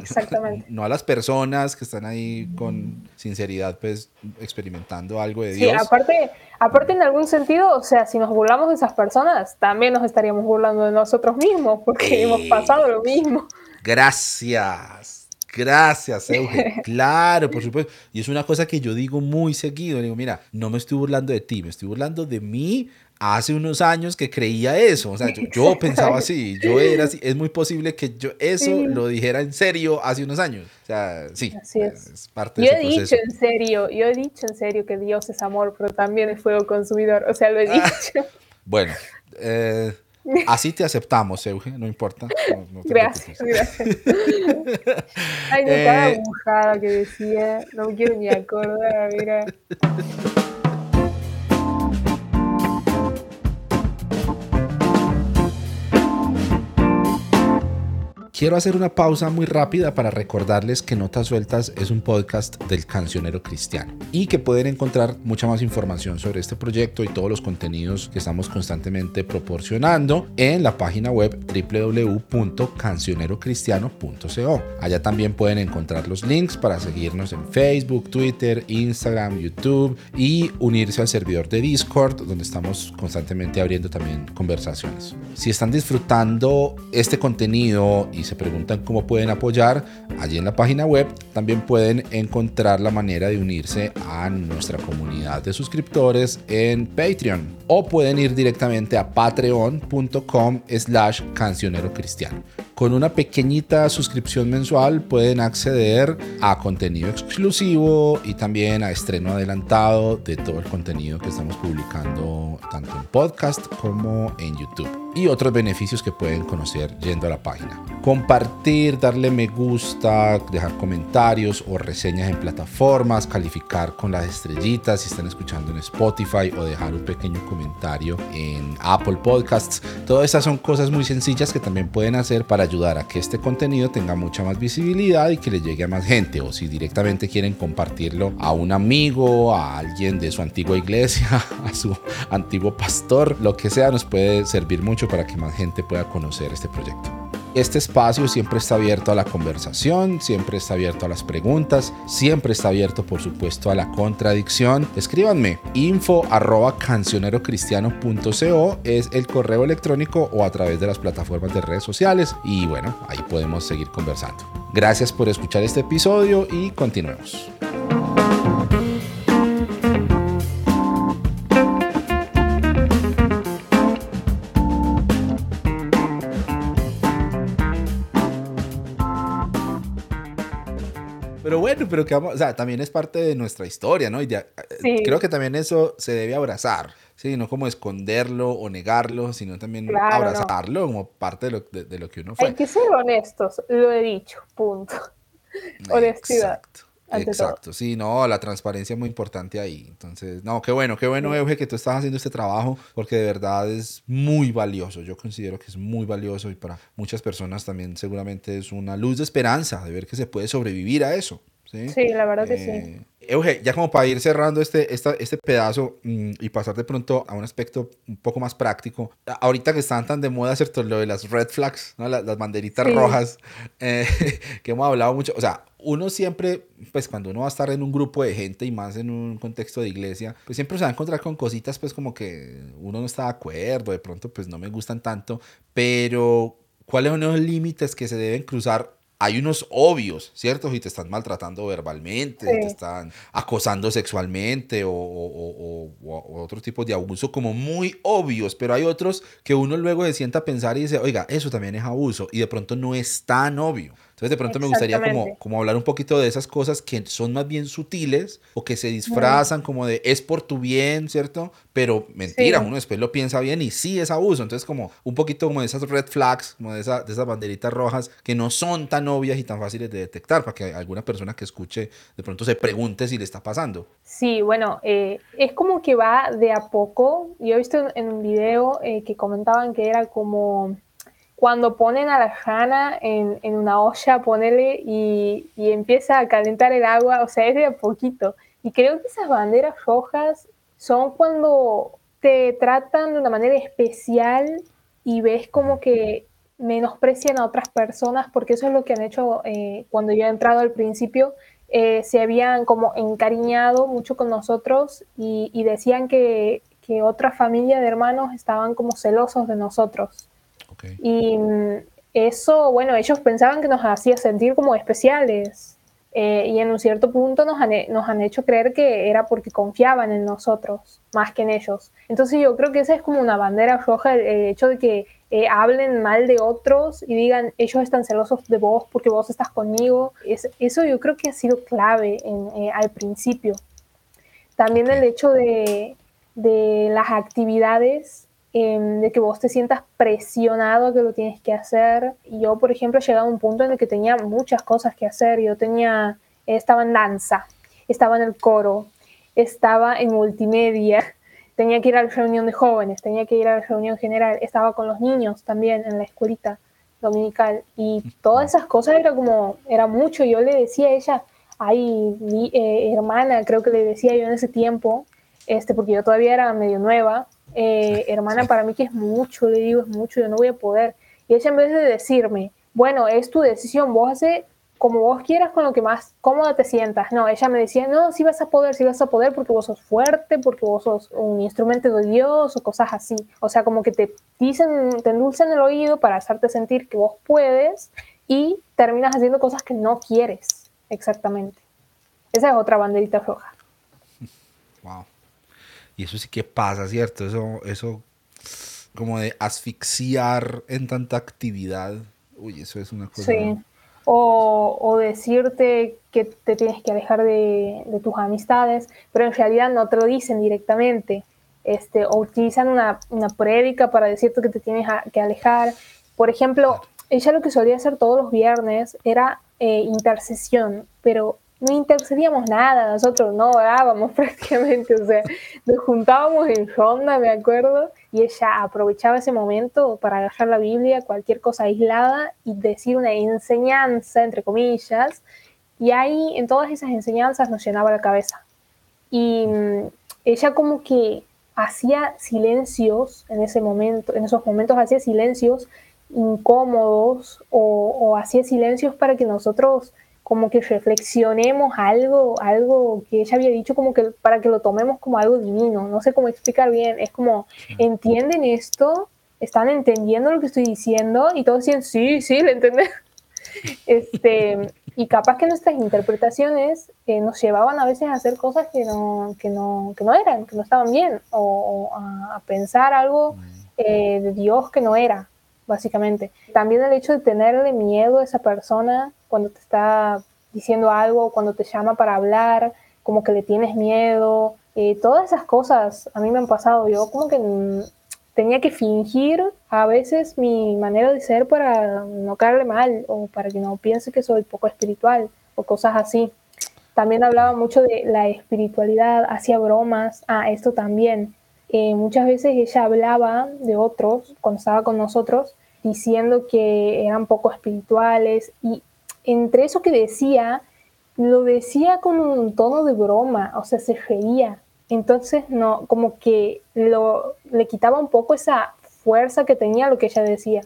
no, a las personas que están ahí con sinceridad, pues experimentando algo de Dios. Sí, aparte, Aparte, en algún sentido, o sea, si nos burlamos de esas personas, también nos estaríamos burlando de nosotros mismos, porque hemos pasado lo mismo. Gracias. Gracias, Euge. Claro, por supuesto. Y es una cosa que yo digo muy seguido. Digo, mira, no me estoy burlando de ti, me estoy burlando de mí hace unos años que creía eso. O sea, yo, pensaba así, yo era así. Es muy posible que yo eso lo dijera en serio hace unos años. O sea, sí. Así es. parte yo he dicho en serio, yo he dicho en serio que Dios es amor, pero también es fuego consumidor. O sea, lo he ah. dicho. bueno, eh, Así te aceptamos, Euge, no importa. gracias, gracias. Ay, no, cada eh, que decía, no quiero ni acordar, mira. Quiero hacer una pausa muy rápida para recordarles que Notas Sueltas es un podcast del cancionero cristiano y que pueden encontrar mucha más información sobre este proyecto y todos los contenidos que estamos constantemente proporcionando en la página web www.cancionerocristiano.co. Allá también pueden encontrar los links para seguirnos en Facebook, Twitter, Instagram, YouTube y unirse al servidor de Discord donde estamos constantemente abriendo también conversaciones. Si están disfrutando este contenido y se preguntan cómo pueden apoyar, allí en la página web también pueden encontrar la manera de unirse a nuestra comunidad de suscriptores en Patreon o pueden ir directamente a patreon.com slash cancionero cristiano. Con una pequeñita suscripción mensual pueden acceder a contenido exclusivo y también a estreno adelantado de todo el contenido que estamos publicando tanto en podcast como en YouTube y otros beneficios que pueden conocer yendo a la página. Compartir, darle me gusta, dejar comentarios o reseñas en plataformas, calificar con las estrellitas si están escuchando en Spotify o dejar un pequeño comentario en Apple Podcasts. Todas esas son cosas muy sencillas que también pueden hacer para ayudar a que este contenido tenga mucha más visibilidad y que le llegue a más gente. O si directamente quieren compartirlo a un amigo, a alguien de su antigua iglesia, a su antiguo pastor, lo que sea, nos puede servir mucho para que más gente pueda conocer este proyecto. Este espacio siempre está abierto a la conversación, siempre está abierto a las preguntas, siempre está abierto por supuesto a la contradicción. Escríbanme info es el correo electrónico o a través de las plataformas de redes sociales y bueno, ahí podemos seguir conversando. Gracias por escuchar este episodio y continuemos. Bueno, pero que vamos, o sea, también es parte de nuestra historia, ¿no? Y creo que también eso se debe abrazar, ¿sí? No como esconderlo o negarlo, sino también abrazarlo como parte de lo, de, lo, que uno fue. Hay que ser honestos, lo he dicho, punto. Honestidad. Exacto. Exacto, sí, no, la transparencia es muy importante ahí. Entonces, no, qué bueno, qué bueno, Euge, que tú estás haciendo este trabajo, porque de verdad es muy valioso. Yo considero que es muy valioso y para muchas personas también seguramente es una luz de esperanza de ver que se puede sobrevivir a eso. Sí, la verdad que sí. Eh, Euge, ya como para ir cerrando este, este pedazo mm, y pasar de pronto a un aspecto un poco más práctico, ahorita que están tan de moda, ¿cierto? Lo de las red flags, ¿no? las, las banderitas rojas, eh, que hemos hablado mucho, o sea, uno siempre, pues cuando uno va a estar en un grupo de gente y más en un contexto de iglesia, pues siempre se va a encontrar con cositas pues como que uno no está de acuerdo, de pronto pues no me gustan tanto, pero ¿cuáles son los límites que se deben cruzar hay unos obvios, ¿cierto? Si te están maltratando verbalmente, te están acosando sexualmente o, o, o, otro tipo de abuso como muy obvios, pero hay otros que uno luego se sienta a pensar y dice, oiga, eso también es abuso y de pronto no es tan obvio. Entonces de pronto me gustaría como, como hablar un poquito de esas cosas que son más bien sutiles o que se disfrazan como de es por tu bien, ¿cierto? Pero mentira, uno después lo piensa bien y sí es abuso. Entonces como un poquito como de esas red flags, como de, esa, de esas banderitas rojas que no son tan obvias y tan fáciles de detectar para que alguna persona que escuche de pronto se pregunte si le está pasando. Sí, bueno, eh, es como que va de a poco. Yo he visto en un video eh, que comentaban que era como cuando ponen a la jana en, una olla, ponele y, y, empieza a calentar el agua, o sea, es de a poquito. Y creo que esas banderas rojas son cuando te tratan de una manera especial y ves como que menosprecian a otras personas, porque eso es lo que han hecho eh, cuando yo he entrado al principio, eh, se habían como encariñado mucho con nosotros y, decían que, que, otra familia de hermanos estaban como celosos de nosotros. Y mm, eso, bueno, ellos pensaban que nos hacía sentir como especiales. Eh, y en un cierto punto nos han, nos han hecho creer que era porque confiaban en nosotros más que en ellos. Entonces yo creo que esa es como una bandera roja, el, hecho de que eh, hablen mal de otros y digan ellos están celosos de vos porque vos estás conmigo. Es, eso yo creo que ha sido clave en, eh, al principio. También el hecho de, de las actividades Em, de que vos te sientas presionado que lo tienes que hacer. Yo, por ejemplo, he llegado a un punto en el que tenía muchas cosas que hacer. Yo tenía, estaba en danza, estaba en el coro, estaba en multimedia, tenía que ir a la reunión de jóvenes, tenía que ir a la reunión general, estaba con los niños también en la escuelita dominical y todas esas cosas era como, era mucho. Yo le decía a ella, ay, mi eh, hermana, creo que le decía yo en ese tiempo, este, porque yo todavía era medio nueva, eh, hermana, para mí que es mucho, le digo, es mucho, yo no voy a poder. Y ella en vez de decirme, bueno, es tu decisión, vos haces como vos quieras con lo que más cómoda te sientas. No, ella me decía, no, si vas a poder, si vas a poder porque vos sos fuerte, porque vos sos un instrumento de Dios o cosas así. O sea, como que te dicen, te endulcen el oído para hacerte sentir que vos puedes y terminas haciendo cosas que no quieres exactamente. Esa es otra banderita roja. Y eso sí que pasa, ¿cierto? Eso, eso como de asfixiar en tanta actividad. Uy, eso es una cosa. Sí. O, o decirte que te tienes que alejar de, de, tus amistades, pero en realidad no te lo dicen directamente. Este, o utilizan una, una prédica para decirte que te tienes que alejar. Por ejemplo, ella lo que solía hacer todos los viernes era eh, intercesión, pero no intercedíamos nada, nosotros no orábamos prácticamente, o sea, nos juntábamos en ronda, me acuerdo, y ella aprovechaba ese momento para agarrar la Biblia, cualquier cosa aislada, y decir una enseñanza, entre comillas, y ahí en todas esas enseñanzas nos llenaba la cabeza. Y mm, ella como que hacía silencios en ese momento, en esos momentos hacía silencios incómodos o hacía silencios para que nosotros como que reflexionemos algo, algo que ella había dicho como que para que lo tomemos como algo divino, no sé cómo explicar bien, es como, ¿entienden esto? ¿Están entendiendo lo que estoy diciendo? Y todos dicen, sí, sí, lo entienden. este, y capaz que nuestras interpretaciones eh, nos llevaban a veces a hacer cosas que no, que no, que no eran, que no estaban bien, o, a, pensar algo mm. eh, de Dios que no era, básicamente. También el hecho de tenerle miedo a esa persona cuando te está diciendo algo, cuando te llama para hablar, como que le tienes miedo. Eh, todas esas cosas a mí me han pasado. Yo como que tenía que fingir a veces mi manera de ser para no caerle mal o para que no piense que soy poco espiritual o cosas así. También hablaba mucho de la espiritualidad, hacía bromas. Ah, esto también. Eh, muchas veces ella hablaba de otros cuando estaba con nosotros diciendo que eran poco espirituales y entre eso que decía, lo decía con un tono de broma, o sea, se reía. Entonces, no, como que lo, le quitaba un poco esa fuerza que tenía lo que ella decía.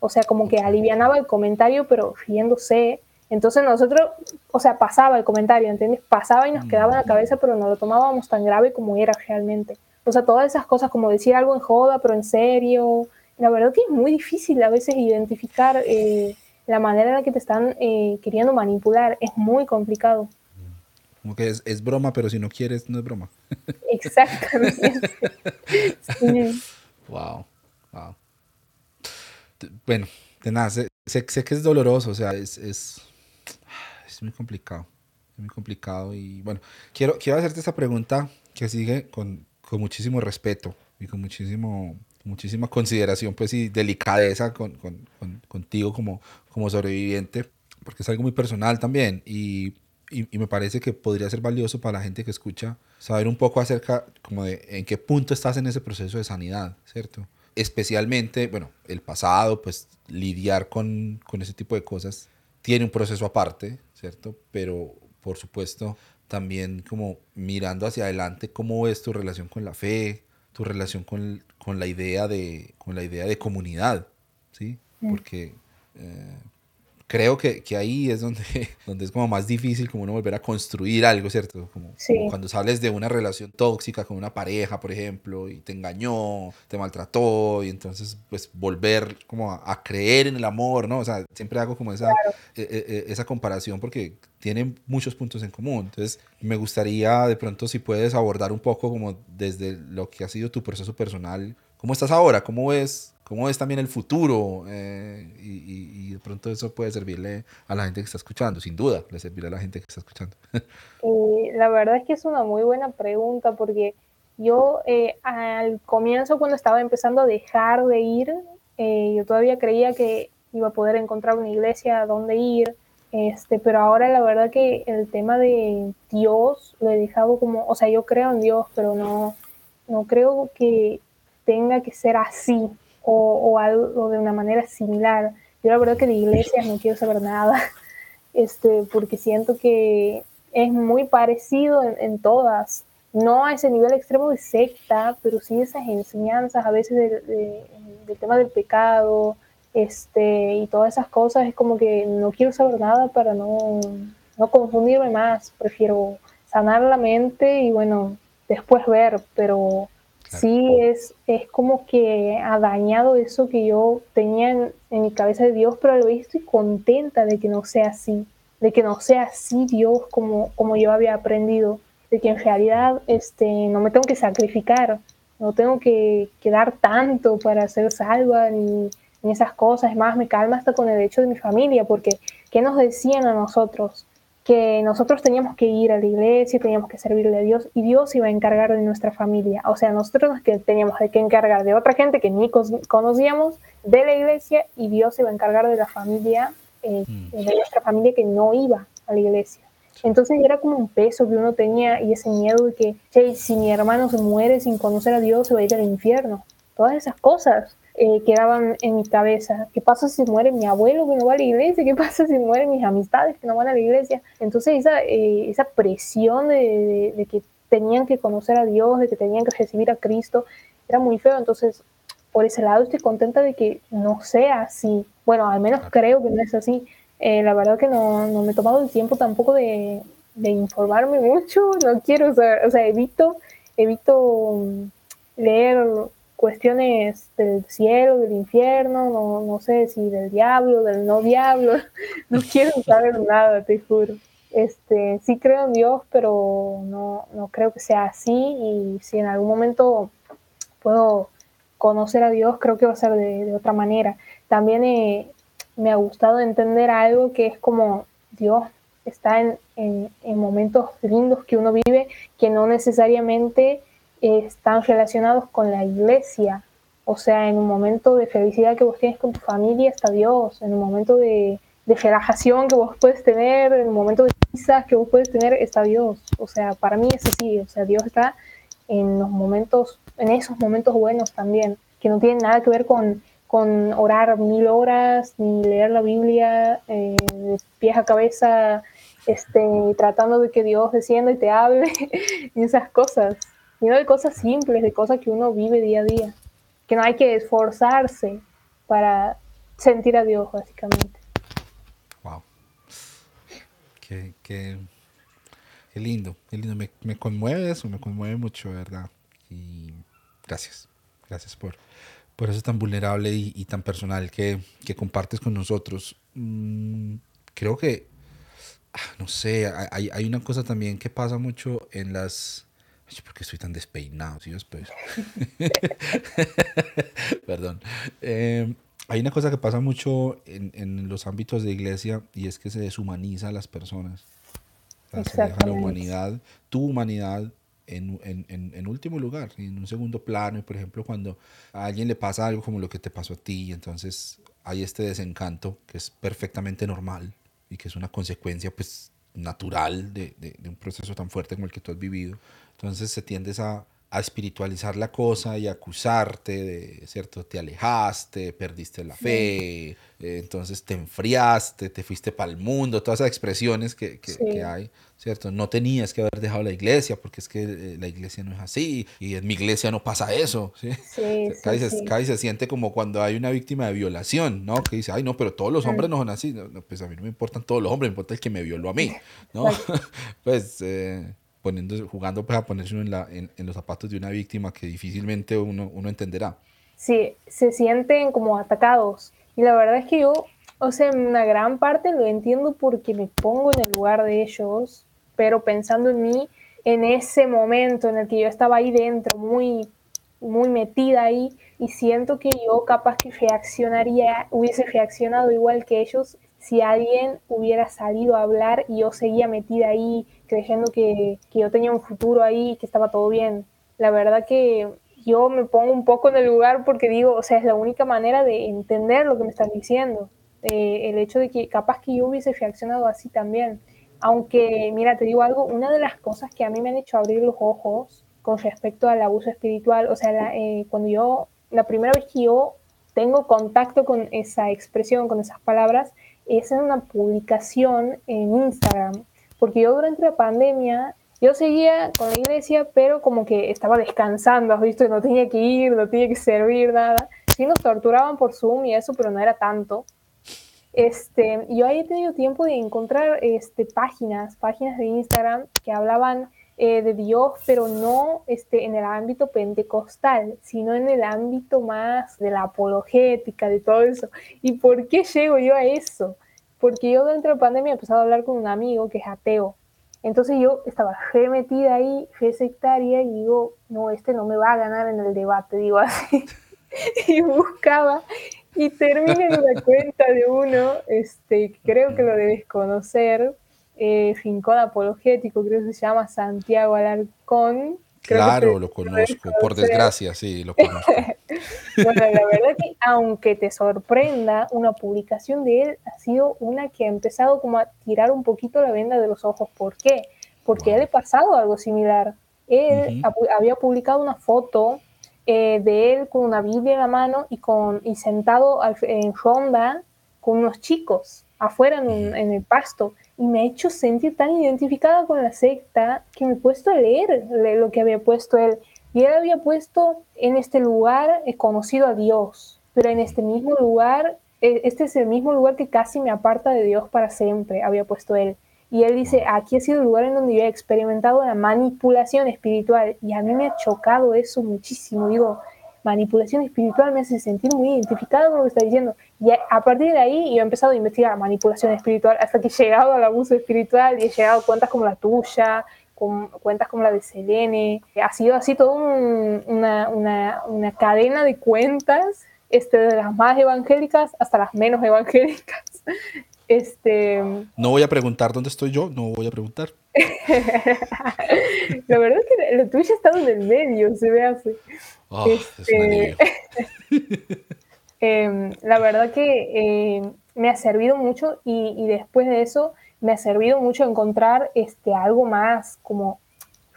O sea, como que alivianaba el comentario, pero riéndose. Entonces nosotros, o sea, pasaba el comentario, ¿entiendes? Pasaba y nos quedaba en la cabeza, pero no lo tomábamos tan grave como era realmente. O sea, todas esas cosas, como decir algo en joda, pero en serio. La verdad que es muy difícil a veces identificar eh, la manera en la que te están eh, queriendo manipular es muy complicado. Como que es, broma, pero si no quieres, no es broma. Exactamente. Wow, wow. Bueno, de nada, sé, que es doloroso, o sea, es, es, muy complicado. Es muy complicado y bueno, quiero, quiero hacerte esta pregunta que sigue con, con muchísimo respeto y con muchísimo muchísima consideración pues y delicadeza con, con, contigo como, como sobreviviente, porque es algo muy personal también y, y, me parece que podría ser valioso para la gente que escucha saber un poco acerca como de en qué punto estás en ese proceso de sanidad, ¿cierto? Especialmente, bueno, el pasado, pues lidiar con, con ese tipo de cosas tiene un proceso aparte, ¿cierto? Pero por supuesto también como mirando hacia adelante, cómo es tu relación con la fe, tu relación con, con, la, idea de, con la idea de comunidad, ¿sí? Porque eh, creo que, que, ahí es donde, donde es como más difícil como uno volver a construir algo, ¿cierto? Como, cuando sales de una relación tóxica con una pareja, por ejemplo, y te engañó, te maltrató, y entonces pues volver como a, creer en el amor, ¿no? O sea, siempre hago como esa, e, e, e, esa comparación porque tienen muchos puntos en común. Entonces, me gustaría de pronto si puedes abordar un poco como desde lo que ha sido tu proceso personal, ¿cómo estás ahora? ¿Cómo ves cómo es también el futuro eh, y, de pronto eso puede servirle a la gente que está escuchando, sin duda, le servirá a la gente que está escuchando. Eh, la verdad es que es una muy buena pregunta porque yo eh, al comienzo cuando estaba empezando a dejar de ir, yo todavía creía que iba a poder encontrar una iglesia a donde ir, este, pero ahora la verdad que el tema de Dios lo he dejado como, o sea, yo creo en Dios, pero no, no creo que tenga que ser así, o, algo de una manera similar. Yo la verdad que de iglesias no quiero saber nada, este, porque siento que es muy parecido en, todas, no a ese nivel extremo de secta, pero sí esas enseñanzas a veces del tema del pecado, este, y todas esas cosas, es como que no quiero saber nada para no, no confundirme más, prefiero sanar la mente y bueno, después ver, pero sí es, es como que ha dañado eso que yo tenía en, mi cabeza de Dios, pero a estoy contenta de que no sea así, de que no sea así Dios como, como yo había aprendido, de que en realidad este, no me tengo que sacrificar, no tengo que, que dar tanto para ser salva ni, ni esas cosas, es más, me calma hasta con el hecho de mi familia, porque ¿qué nos decían a nosotros? Que nosotros teníamos que ir a la iglesia, teníamos que servirle a Dios y Dios iba a encargar de nuestra familia. O sea, nosotros que teníamos que encargar de otra gente que ni conocíamos de la iglesia y Dios iba a encargar de la familia, eh, mm. de nuestra familia que no iba a la iglesia. Entonces era como un peso que uno tenía y ese miedo de que, si mi hermano se muere sin conocer a Dios, se va a ir al infierno. Todas esas cosas eh, quedaban en mi cabeza. ¿Qué pasa si muere mi abuelo que no va a la iglesia? ¿Qué pasa si mueren mis amistades que no van a la iglesia? Entonces esa, eh, esa presión de, de, que tenían que conocer a Dios, de que tenían que recibir a Cristo, era muy feo. Entonces, por ese lado estoy contenta de que no sea así. Bueno, al menos creo que no es así. Eh, la verdad que no, no, me he tomado el tiempo tampoco de, de informarme mucho. No quiero, o sea, evito, evito mm, leer cuestiones del cielo, del infierno, no, no sé si del diablo, del no diablo, no quiero saber nada, te juro. Este, sí creo en Dios, pero no, no creo que sea así y si en algún momento puedo conocer a Dios, creo que va a ser de, otra manera. También eh, me ha gustado entender algo que es como Dios está en, en, en momentos lindos que uno vive que no necesariamente están relacionados con la iglesia. O sea, en un momento de felicidad que vos tienes con tu familia está Dios, en un momento de, relajación que vos puedes tener, en un momento de quizás que vos puedes tener está Dios. O sea, para mí es así, o sea, Dios está en los momentos, en esos momentos buenos también, que no tienen nada que ver con, con orar mil horas, ni leer la Biblia eh, de pies a cabeza, este, tratando de que Dios descienda y te hable, y esas cosas sino de cosas simples, de cosas que uno vive día a día, que no hay que esforzarse para sentir a Dios, básicamente. Wow. Qué, qué, qué lindo, qué lindo. Me, me, conmueve eso, me conmueve mucho, ¿verdad? Y gracias, gracias por, por eso tan vulnerable y, tan personal que, que, compartes con nosotros. Mm, creo que, ah, no sé, hay, hay una cosa también que pasa mucho en las ¿Por qué estoy tan despeinado? ¿sí? Después. Perdón. Em, hay una cosa que pasa mucho en, en, los ámbitos de iglesia y es que se deshumaniza a las personas. se deja la humanidad, tu humanidad, en, en, en, último lugar, en un segundo plano. Y por ejemplo, cuando a alguien le pasa algo como lo que te pasó a ti, entonces hay este desencanto que es perfectamente normal y que es una consecuencia pues natural de, de, de un proceso tan fuerte como el que tú has vivido. Entonces se tiende a a espiritualizar la cosa y acusarte de, ¿cierto? Te alejaste, perdiste la fe, eh, entonces te enfriaste, te fuiste para el mundo, todas esas expresiones que, que, hay, ¿cierto? No tenías que haber dejado la iglesia porque es que eh, la iglesia no es así y en mi iglesia no pasa eso, ¿sí? sí, casi, se, se, siente como cuando hay una víctima de violación, ¿no? Que dice, ay, no, pero todos los hombres no son así. pues a mí no me importan todos los hombres, me importa el que me violó a mí, ¿no? pues... Eh, poniendo, jugando pues, a ponerse en, la, en, los zapatos de una víctima que difícilmente uno, uno entenderá. Sí, se sienten como atacados. Y la verdad es que yo, o sea, en una gran parte lo entiendo porque me pongo en el lugar de ellos, pero pensando en mí, en ese momento en el que yo estaba ahí dentro, muy, muy metida ahí, y siento que yo capaz que reaccionaría, hubiese reaccionado igual que ellos si alguien hubiera salido a hablar y yo seguía metida ahí, creyendo que, que yo tenía un futuro ahí, que estaba todo bien. La verdad que yo me pongo un poco en el lugar porque digo, o sea, es la única manera de entender lo que me están diciendo. Eh, el hecho de que capaz que yo hubiese reaccionado así también. Aunque, mira, te digo algo, una de las cosas que a mí me han hecho abrir los ojos con respecto al abuso espiritual, o sea, eh, cuando yo, la primera vez que yo tengo contacto con esa expresión, con esas palabras, es en una publicación en Instagram, porque yo durante la pandemia, yo seguía con la iglesia, pero como que estaba descansando, ¿has visto? No tenía que ir, no tenía que servir, nada. Sí nos torturaban por Zoom y eso, pero no era tanto. Este, yo ahí he tenido tiempo de encontrar este, páginas, páginas de Instagram que hablaban eh, de Dios, pero no este, en el ámbito pentecostal, sino en el ámbito más de la apologética, de todo eso. ¿Y por qué llego yo a eso? Porque yo dentro de la pandemia he empezado a hablar con un amigo que es ateo. Entonces yo estaba re metida ahí, re sectaria, y digo, no, este no me va a ganar en el debate, digo así. y buscaba, y terminé en una cuenta de uno, este, creo que lo debes conocer, eh, Fincón Apologético, creo que se llama Santiago Alarcón. Claro, lo conozco, por desgracia, sí, lo conozco. bueno, la verdad que aunque te sorprenda, una publicación de él ha sido una que ha empezado como a tirar un poquito la venda de los ojos. ¿Por qué? Porque él ha pasado algo similar. Él había publicado una foto eh, de él con una Biblia en la mano y, con, y sentado en ronda con unos chicos afuera en, en el pasto y me ha hecho sentir tan identificada con la secta que me he puesto a leer lo que había puesto él. Y él había puesto en este lugar he conocido a Dios, pero en este mismo lugar, e, este es el mismo lugar que casi me aparta de Dios para siempre, había puesto él. Y él dice, aquí ha sido el lugar en donde yo he experimentado la manipulación espiritual. Y a mí me ha chocado eso muchísimo. Digo, manipulación espiritual me hace sentir muy identificado con lo que está diciendo. Y a, partir de ahí yo he empezado a investigar manipulación espiritual hasta que he llegado al abuso espiritual y he llegado a cuentas como la tuya, con cuentas como la de Selene. Ha sido así toda una, una, una, cadena de cuentas, este, de las más evangélicas hasta las menos evangélicas. Este... No voy a preguntar dónde estoy yo, no voy a preguntar. la verdad es que la tuya ha estado en el medio, se ve así. Ah, este, em, la verdad que em, me ha servido mucho y, después de eso me ha servido mucho encontrar este, algo más como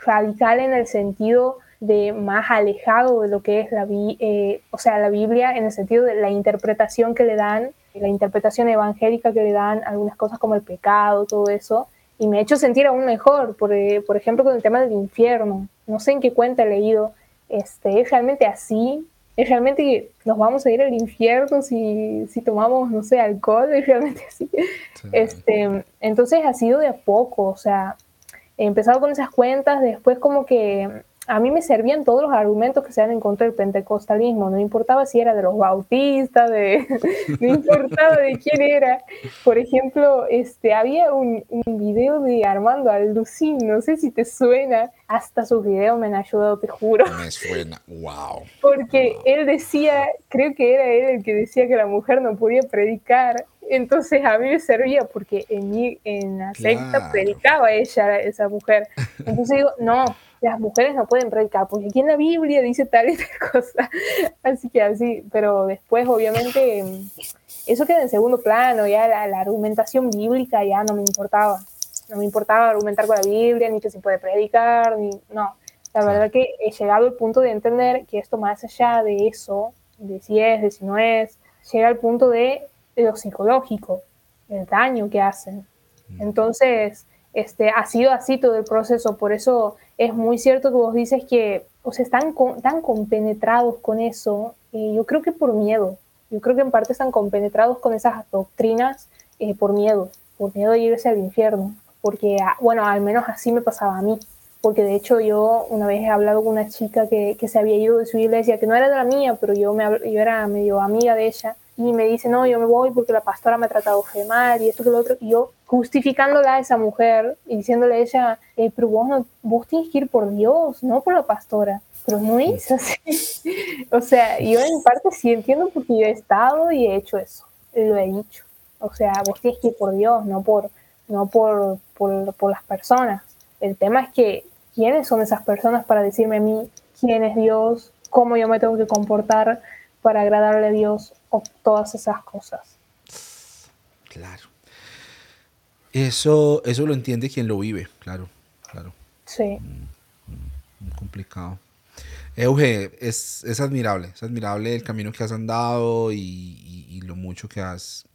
radical en el sentido de más alejado de lo que es la, eh, o sea, la Biblia en el sentido de la interpretación que le dan, la interpretación evangélica que le dan algunas cosas como el pecado, todo eso, y me ha hecho sentir aún mejor, por, eh, por ejemplo, con el tema del infierno. No sé en qué cuenta he leído este, es realmente así, es realmente que nos vamos a ir al infierno si, si tomamos, no sé, alcohol, es realmente así. Este, entonces ha sido de a poco, o sea, he empezado con esas cuentas, después como que a mí me servían todos los argumentos que se dan en contra del pentecostalismo, no importaba si era de los bautistas, de, no importaba de quién era. Por ejemplo, este, había un, un video de Armando Alducín, no sé si te suena, hasta su video me han ayudado, te juro. Me suena, wow. Porque él decía, creo que era él el que decía que la mujer no podía predicar, entonces a mí me servía porque en, mi, en la secta predicaba ella, esa mujer. Entonces digo, no, las mujeres no pueden predicar, porque aquí en la Biblia dice tal y tal cosa. Así que así, pero después obviamente eso queda en segundo plano, ya la, argumentación bíblica ya no me importaba. No me importaba argumentar con la Biblia, ni que se puede predicar, ni no. La verdad que he llegado al punto de entender que esto más allá de eso, de si es, de si no es, llega al punto de lo psicológico, el daño que hacen. Mm. Entonces, este, ha sido así todo el proceso, por eso es muy cierto que vos dices que o sea, están tan compenetrados con eso, yo creo que por miedo, yo creo que en parte están compenetrados con esas doctrinas eh, por miedo, por miedo de irse al infierno, porque, ah, bueno, al menos así me pasaba a mí, porque de hecho yo una vez he hablado con una chica que, que se había ido de su iglesia, que no era de la mía, pero yo, me, yo era medio amiga de ella, y me dice, no, yo me voy porque la pastora me ha tratado mal y esto que lo otro, y yo justificándola a esa mujer y diciéndole a ella, eh, pero vos, no, vos tienes que ir por Dios, no por la pastora, pero no es así. o sea, yo en parte sí entiendo porque yo he estado y he hecho eso, lo he dicho. O sea, vos tienes que ir por Dios, no por, no por, por, por las personas. El tema es que, ¿quiénes son esas personas para decirme a mí quién es Dios, cómo yo me tengo que comportar para agradarle a Dios todas esas cosas. Claro. Eso, eso lo entiende quien lo vive, claro, claro. Sí. Mm, mm, complicado. Euge, es, es, admirable, es admirable el camino que has andado y, y, lo mucho que has,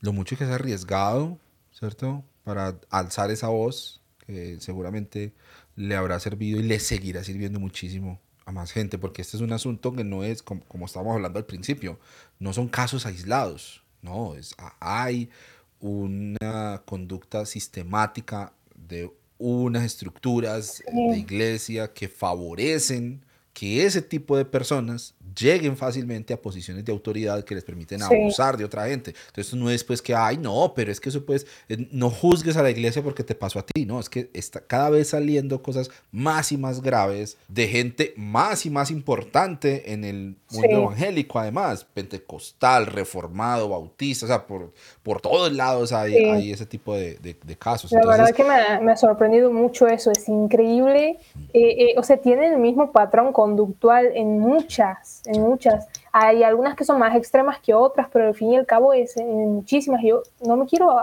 lo mucho que has arriesgado, ¿cierto? Para alzar esa voz que seguramente le habrá servido y le seguirá sirviendo muchísimo más gente, porque este es un asunto que no es, como, como estábamos hablando al principio, no son casos aislados, no, es, hay una conducta sistemática de unas estructuras de iglesia que favorecen que ese tipo de personas lleguen fácilmente a posiciones de autoridad que les permiten abusar de otra gente. Entonces no es pues que, ay, no, pero es que eso pues, eh, no juzgues a la iglesia porque te pasó a ti, no, es que está cada vez saliendo cosas más y más graves de gente más y más importante en el mundo evangélico, además, pentecostal, reformado, bautista, o sea, por, por todos lados hay, hay ese tipo de, de, casos. La verdad que me, me, ha sorprendido mucho eso, es increíble, eh, eh, o sea, tienen el mismo patrón conductual en muchas, en muchas. Hay algunas que son más extremas que otras, pero al fin y al cabo es en muchísimas. Yo no me quiero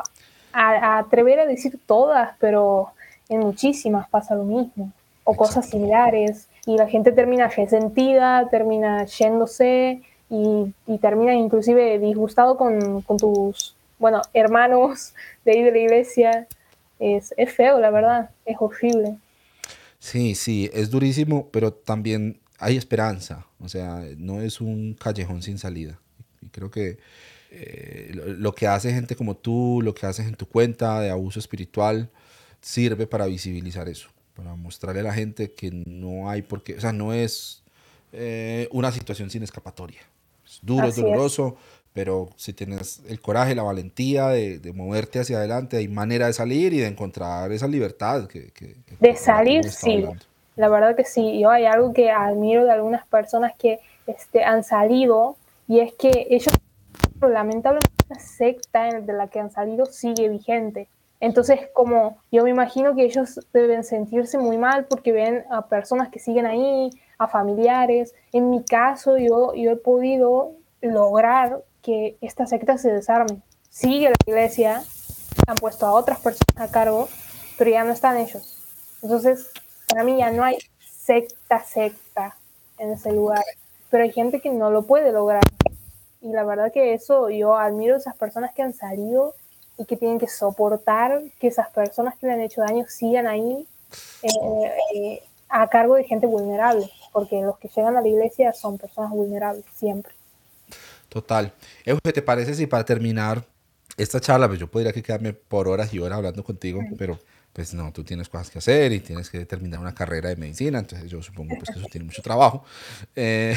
atrever a decir todas, pero en muchísimas pasa lo mismo, o cosas similares, y la gente termina resentida, termina yéndose y, termina inclusive disgustado con, con, tus, bueno, hermanos de ahí de la iglesia. Es, es feo, la verdad, es horrible. Sí, sí, es durísimo, pero también hay esperanza. O sea, no es un callejón sin salida. Y creo que eh, lo, que hace gente como tú, lo que haces en tu cuenta de abuso espiritual, sirve para visibilizar eso, para mostrarle a la gente que no hay por qué, o sea, no es eh, una situación sin escapatoria. Es duro, es doloroso, pero si tienes el coraje, la valentía de, de, moverte hacia adelante, hay manera de salir y de encontrar esa libertad. Que, de salir, sí. La verdad que sí. Yo hay algo que admiro de algunas personas que este, han salido y es que ellos, lamentablemente, la secta de la que han salido sigue vigente. Entonces, como yo me imagino que ellos deben sentirse muy mal porque ven a personas que siguen ahí, a familiares. En mi caso, yo, yo he podido lograr que esta secta se desarme. Sigue la iglesia, han puesto a otras personas a cargo, pero ya no están ellos. Entonces, para mí ya no hay secta, secta en ese lugar. Pero hay gente que no lo puede lograr. Y la verdad que eso, yo admiro esas personas que han salido y que tienen que soportar que esas personas que le han hecho daño sigan ahí eh, eh, a cargo de gente vulnerable, porque los que llegan a la iglesia son personas vulnerables siempre. Total. ¿qué ¿te parece si para terminar esta charla, pues yo podría quedarme por horas y horas hablando contigo, pero pues no, tú tienes cosas que hacer y tienes que terminar una carrera de medicina, entonces yo supongo pues, que eso tiene mucho trabajo. Eh,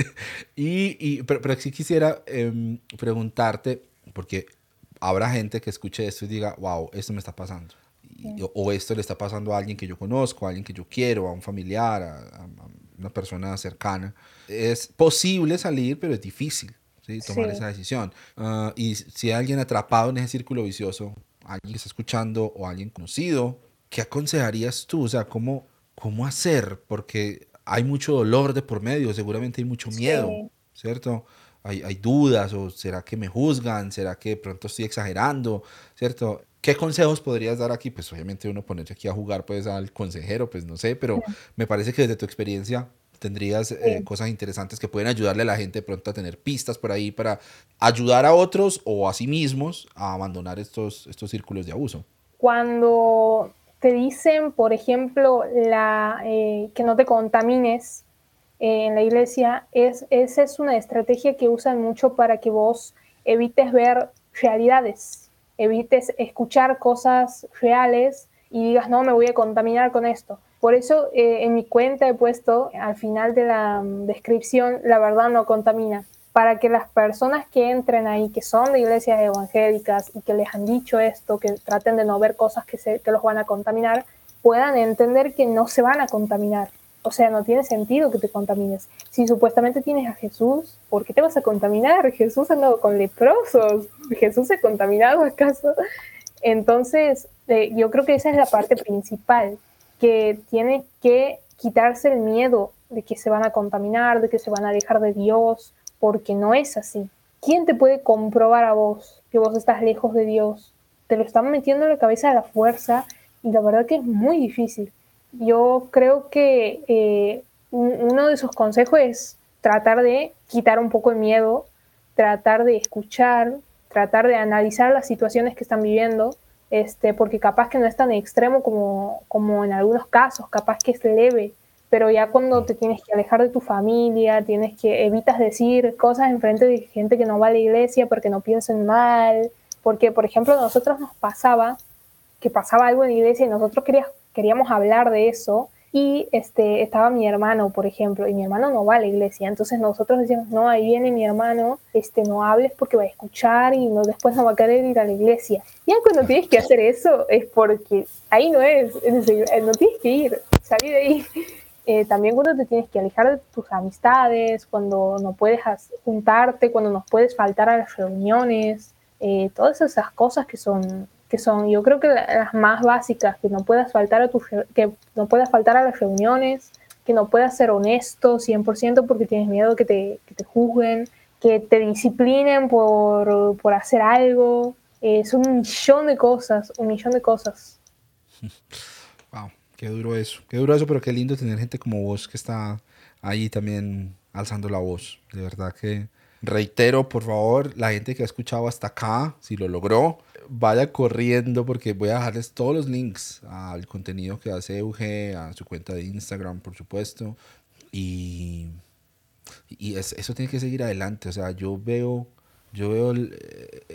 y, pero, pero sí quisiera em, preguntarte, porque habrá gente que escuche esto y diga, wow, esto me está pasando. o, esto le está pasando a alguien que yo conozco, a alguien que yo quiero, a un familiar, a una persona cercana. Es posible salir, pero es difícil tomar esa decisión. Ah, y si hay alguien atrapado en ese círculo vicioso, alguien que está escuchando o alguien conocido, ¿qué aconsejarías tú? O sea, ¿cómo, cómo hacer? Porque hay mucho dolor de por medio, seguramente hay mucho miedo, ¿cierto? Hay, hay, dudas, o será que me juzgan, será que pronto estoy exagerando, ¿cierto? ¿Qué consejos podrías dar aquí? Pues obviamente uno ponerse aquí a jugar pues al consejero, pues no sé, pero me parece que desde tu experiencia tendrías eh, cosas interesantes que pueden ayudarle a la gente de pronto a tener pistas por ahí para ayudar a otros o a sí mismos a abandonar estos, estos círculos de abuso. Cuando te dicen, por ejemplo, la, eh, que no te contamines eh, en la iglesia, es, esa es una estrategia que usan mucho para que vos evites ver realidades, evites escuchar cosas reales y digas, no, me voy a contaminar con esto. Por eso eh, en mi cuenta he puesto al final de la mm, descripción, la verdad no contamina, para que las personas que entren ahí, que son de iglesias evangélicas y que les han dicho esto, que traten de no ver cosas que, se, que los van a contaminar, puedan entender que no se van a contaminar. O sea, no tiene sentido que te contamines. Si supuestamente tienes a Jesús, ¿por qué te vas a contaminar? Jesús ha andado con leprosos. ¿Jesús se contaminado acaso? Entonces, eh, yo creo que esa es la parte principal, que tiene que quitarse el miedo de que se van a contaminar, de que se van a alejar de Dios, porque no es así. ¿Quién te puede comprobar a vos que vos estás lejos de Dios? Te lo están metiendo en la cabeza a la fuerza y la verdad que es muy difícil. Yo creo que eh, uno de sus consejos es tratar de quitar un poco el miedo, tratar de escuchar, tratar de analizar las situaciones que están viviendo este, porque capaz que no es tan extremo como, como en algunos casos, capaz que es leve, pero ya cuando te tienes que alejar de tu familia, tienes que evitas decir cosas en frente de gente que no va a la iglesia porque no piensen mal, porque por ejemplo a nosotros nos pasaba que pasaba algo en la iglesia y nosotros queríamos hablar de eso y este, estaba mi hermano, por ejemplo, y mi hermano no va a la iglesia. Entonces nosotros decíamos, no, ahí viene mi hermano, este, no hables porque va a escuchar y no, después no va a querer ir a la iglesia. Ya cuando tienes que hacer eso es porque ahí no es, eh, no tienes que ir, salir de ahí. Eh, también cuando te tienes que alejar de tus amistades, cuando no puedes juntarte, cuando nos puedes faltar a las reuniones, eh, todas esas cosas que son que son yo creo que las más básicas, que no puedas faltar a, tu, que no puedas faltar a las reuniones, que no puedas ser honesto 100% porque tienes miedo que te, que te juzguen, que te disciplinen por, por hacer algo. Es un millón de cosas, un millón de cosas. Wow, qué duro eso, qué duro eso, pero qué lindo tener gente como vos que está ahí también alzando la voz. De verdad que reitero, por favor, la gente que ha escuchado hasta acá, si lo logró, vaya corriendo porque voy a dejarles todos los links al contenido que hace Euge, a su cuenta de Instagram, por supuesto. Y, y eso tiene que seguir adelante. O sea, yo veo, yo veo el,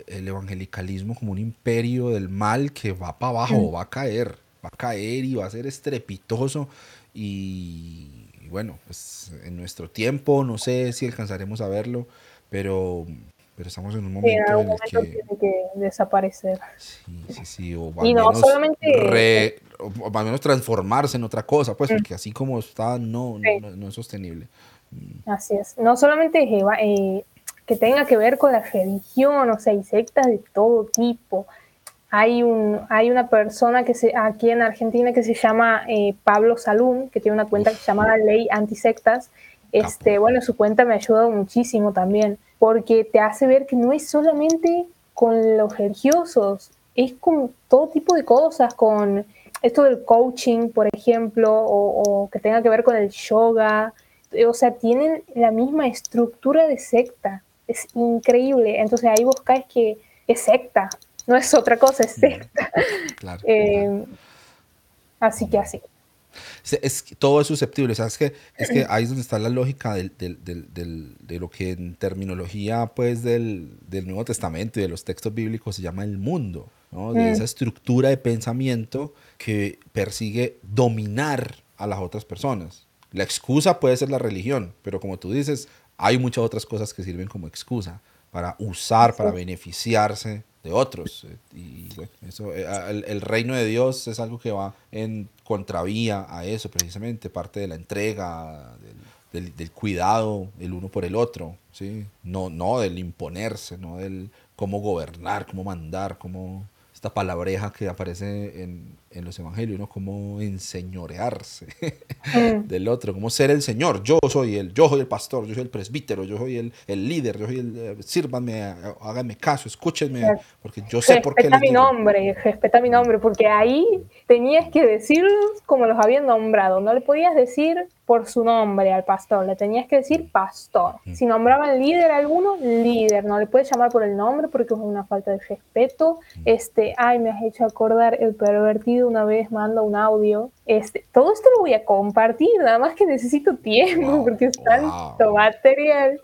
evangelicalismo como un imperio del mal que va para abajo, mm. va a caer, va a caer y va a ser estrepitoso. Y, y bueno, pues en nuestro tiempo, no sé si alcanzaremos a verlo, pero pero estamos en un momento en, el que... tiene que desaparecer. Sí, sí, sí, o al, y no menos solamente... o al menos transformarse en otra cosa, pues, mm. porque así como está, no, no, es sostenible. Mm. Así es, no solamente eh, que tenga que ver con la religión, o sea, hay sectas de todo tipo. Hay, un, hay una persona que se, aquí en Argentina que se llama eh, Pablo Salún, que tiene una cuenta que se llama Ley Antisectas. Este, bueno, su cuenta me ha ayudado muchísimo también porque te hace ver que no es solamente con los religiosos, es con todo tipo de cosas, con esto del coaching, por ejemplo, o, que tenga que ver con el yoga, o sea, tienen la misma estructura de secta, es increíble, entonces ahí vos caes que es secta, no es otra cosa, es secta. Eh, así que así es, todo es susceptible, ¿sabes que Es que ahí es donde está la lógica del, del, del, de lo que en terminología pues del, Nuevo Testamento y de los textos bíblicos se llama el mundo, ¿no? De mm. esa estructura de pensamiento que persigue dominar a las otras personas. La excusa puede ser la religión, pero como tú dices, hay muchas otras cosas que sirven como excusa para usar, para beneficiarse de otros. Y eso, eh, el, reino de Dios es algo que va en contravía a eso, precisamente, parte de la entrega, del, del, cuidado el uno por el otro, ¿sí? No, no del imponerse, no del cómo gobernar, cómo mandar, cómo esta palabreja que aparece en, en los evangelios, ¿no? Cómo enseñorearse mm. del otro, cómo ser el Señor. Yo soy el, yo soy el pastor, yo soy el presbítero, yo soy el, el líder, yo soy el, eh, sírvanme, háganme caso, escúchenme, porque yo sé por qué. Respeta mi nombre, respeta mi nombre, porque ahí tenías que decirlos como los habían nombrado, no le podías decir por su nombre al pastor, le tenías que decir pastor. Mm. Si nombraban líder a alguno, líder, no le puedes llamar por el nombre porque es una falta de respeto. Mm. Este, ay, me has hecho acordar el pervertido una vez manda un audio. Este, todo esto lo voy a compartir, nada más que necesito tiempo porque es tanto material.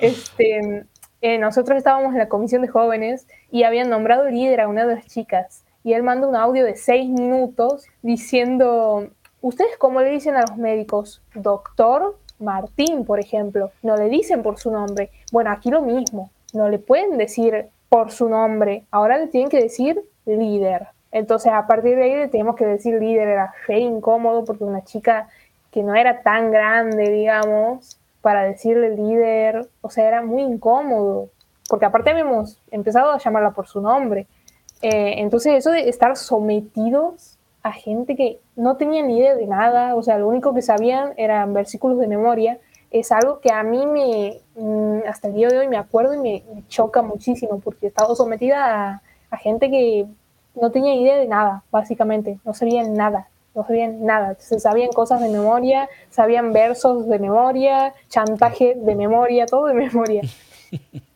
Este, eh, nosotros estábamos en la comisión de jóvenes y habían nombrado líder a una de las chicas y él manda un audio de seis minutos diciendo, ¿ustedes cómo le dicen a los médicos? Doctor Martín, por ejemplo, no le dicen por su nombre. Bueno, aquí lo mismo, no le pueden decir por su nombre, ahora le tienen que decir líder. Entonces, a partir de ahí le tenemos que decir líder, era fe incómodo porque una chica que no era tan grande, digamos, para decirle líder, o sea, era muy incómodo, porque aparte habíamos empezado a llamarla por su nombre. Eh, entonces, eso de estar sometidos a gente que no tenía ni idea de nada, o sea, lo único que sabían eran versículos de memoria, es algo que a mí me, mm, hasta el día de hoy me acuerdo y me, choca muchísimo, porque he estado sometida a gente que no tenía idea de nada, básicamente, no sabían nada, no sabían nada, se sabían cosas de memoria, sabían versos de memoria, chantaje de memoria, todo de memoria.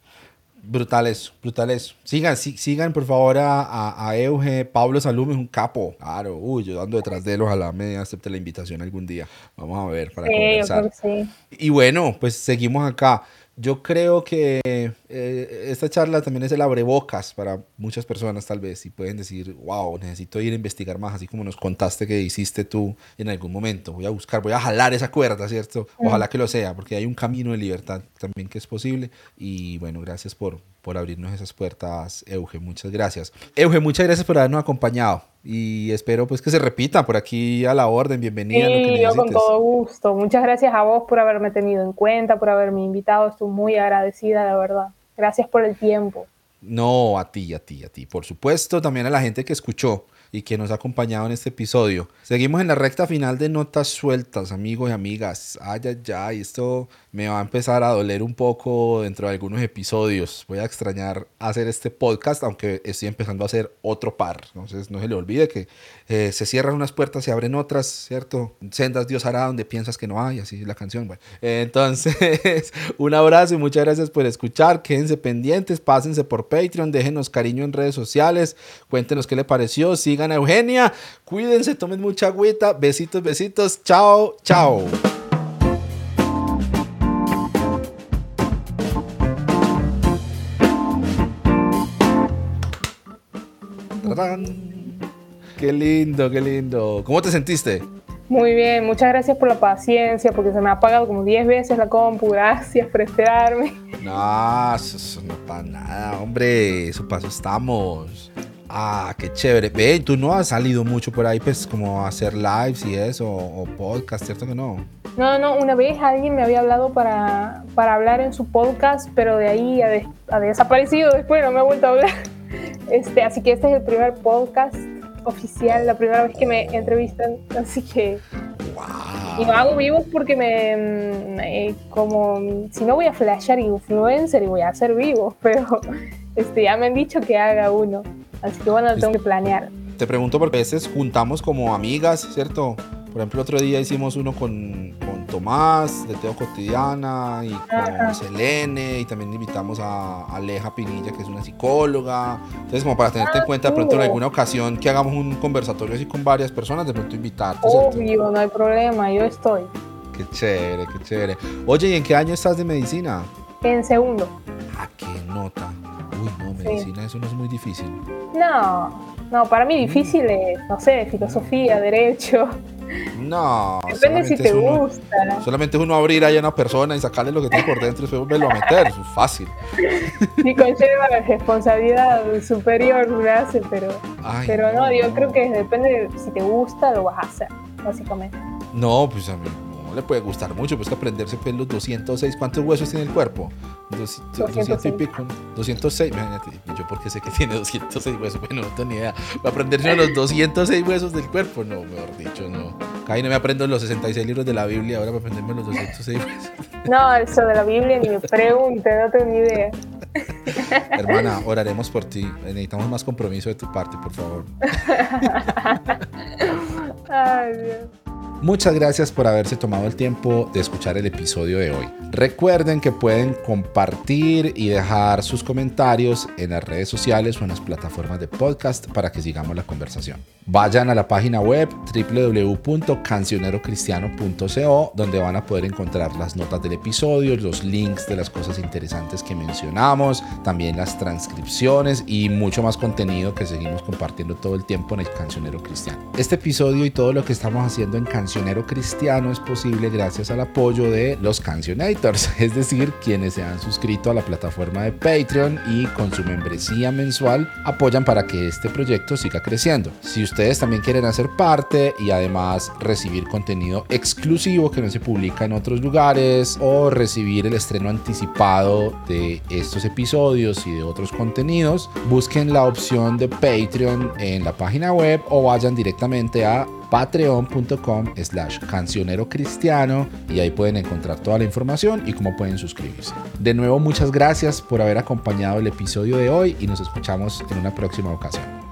Brutales, brutales. Sigan, sigan por favor a, a, Euge. Pablo Salum es un capo. Claro, uy, yo ando detrás de él. Ojalá me acepte la invitación algún día. Vamos a ver para conversar. Y bueno, pues seguimos acá. Yo creo que eh, esta charla también es el abrebocas para muchas personas tal vez y pueden decir, wow, necesito ir a investigar más, así como nos contaste que hiciste tú en algún momento. Voy a buscar, voy a jalar esa cuerda, ¿cierto? Ojalá que lo sea, porque hay un camino de libertad también que es posible. Y bueno, gracias por, por abrirnos esas puertas, Euge. Muchas gracias. Euge, muchas gracias por habernos acompañado y espero pues que se repita por aquí a la orden. Bienvenida. Sí, yo con todo gusto. Muchas gracias a vos por haberme tenido en cuenta, por haberme invitado. Estoy muy agradecida, de verdad. Gracias por el tiempo. No, a ti, a ti, a ti. Por supuesto, también a la gente que escuchó y que nos ha acompañado en este episodio. Seguimos en la recta final de notas sueltas, amigos y amigas. Ay, ay, ay, esto me va a empezar a doler un poco dentro de algunos episodios. Voy a extrañar hacer este podcast, aunque estoy empezando a hacer otro par. Entonces no se le olvide que eh, se cierran unas puertas, se abren otras, ¿cierto? Sendas Dios hará donde piensas que no hay, así es la canción. Bueno, entonces, un abrazo y muchas gracias por escuchar. Quédense pendientes, pásense por Patreon, déjenos cariño en redes sociales, cuéntenos qué le pareció, sigan a Eugenia, cuídense, tomen mucha agüita, besitos, besitos, chao, chao. Qué lindo, qué lindo. ¿Cómo te sentiste? Muy bien, muchas gracias por la paciencia, porque se me ha apagado como 10 veces la compu. Gracias por esperarme. No, eso, no pasa nada, hombre. Eso pasó, estamos. Ah, qué chévere. Ve, tú no has salido mucho por ahí, pues, como a hacer lives y eso, o, podcast, ¿cierto que no? No, no, una vez alguien me había hablado para, para hablar en su podcast, pero de ahí ha, desaparecido después, no me ha vuelto a hablar. Este, así que este es el primer podcast oficial, la primera vez que me entrevistan, así que... Y no hago vivos porque me, mm, como, si no voy a flashear influencer y voy a hacer vivos, pero este, ya me han dicho que haga uno. Así que bueno, tengo que planear. Te pregunto porque a veces juntamos como amigas, ¿cierto? Por ejemplo, otro día hicimos uno con, con Tomás de Teo Cotidiana y con Selene y también invitamos a Aleja Pinilla, que es una psicóloga. Entonces, como para tenerte en ah, cuenta, de pronto en alguna ocasión que hagamos un conversatorio así con varias personas, de pronto invitarte. Obvio, no hay problema, yo estoy. Qué chévere, qué chévere. Oye, ¿y en qué año estás de medicina? En segundo. Ah, qué nota. Uy, no, medicina, eso no es muy difícil. No, no, para mí difícil es, no sé, filosofía, derecho. No. Depende si te gusta. Solamente es uno abrir ahí a una persona y sacarle lo que tiene por dentro y después volverlo a meter. Eso es fácil. Sí, conlleva la responsabilidad superior, me hace, pero, pero no, yo creo que depende de si te gusta, lo vas a hacer, básicamente. No, pues a mí le puede gustar mucho, pues que aprenderse pues, los 206. ¿Cuántos huesos tiene el cuerpo? 200, y pico. 206. Imagínate, yo porque sé que tiene 206 huesos. Bueno, no tengo ni idea. Va a aprenderse los 206 huesos del cuerpo. No, mejor dicho, no. Ahí no me aprendo los 66 libros de la Biblia, ahora para aprenderme los 206 huesos. No, eso de la Biblia ni me pregunte, no tengo ni idea. Hermana, oraremos por ti. Necesitamos más compromiso de tu parte, por favor. Ay, Dios. Muchas gracias por haberse tomado el tiempo de escuchar el episodio de hoy. Recuerden que pueden compartir y dejar sus comentarios en las redes sociales o en las plataformas de podcast para que sigamos la conversación. Vayan a la página web www.cancionerocristiano.co donde van a poder encontrar las notas del episodio, los links de las cosas interesantes que mencionamos, también las transcripciones y mucho más contenido que seguimos compartiendo todo el tiempo en el Cancionero Cristiano. Este episodio y todo lo que estamos haciendo en Cancionero cristiano es posible gracias al apoyo de los cancionators, es decir, quienes se han suscrito a la plataforma de Patreon y con su membresía mensual apoyan para que este proyecto siga creciendo. Si ustedes también quieren hacer parte y además recibir contenido exclusivo que no se publica en otros lugares o recibir el estreno anticipado de estos episodios y de otros contenidos, busquen la opción de Patreon en la página web o vayan directamente a patreon.com slash cancionero cristiano y ahí pueden encontrar toda la información y cómo pueden suscribirse. De nuevo, muchas gracias por haber acompañado el episodio de hoy y nos escuchamos en una próxima ocasión.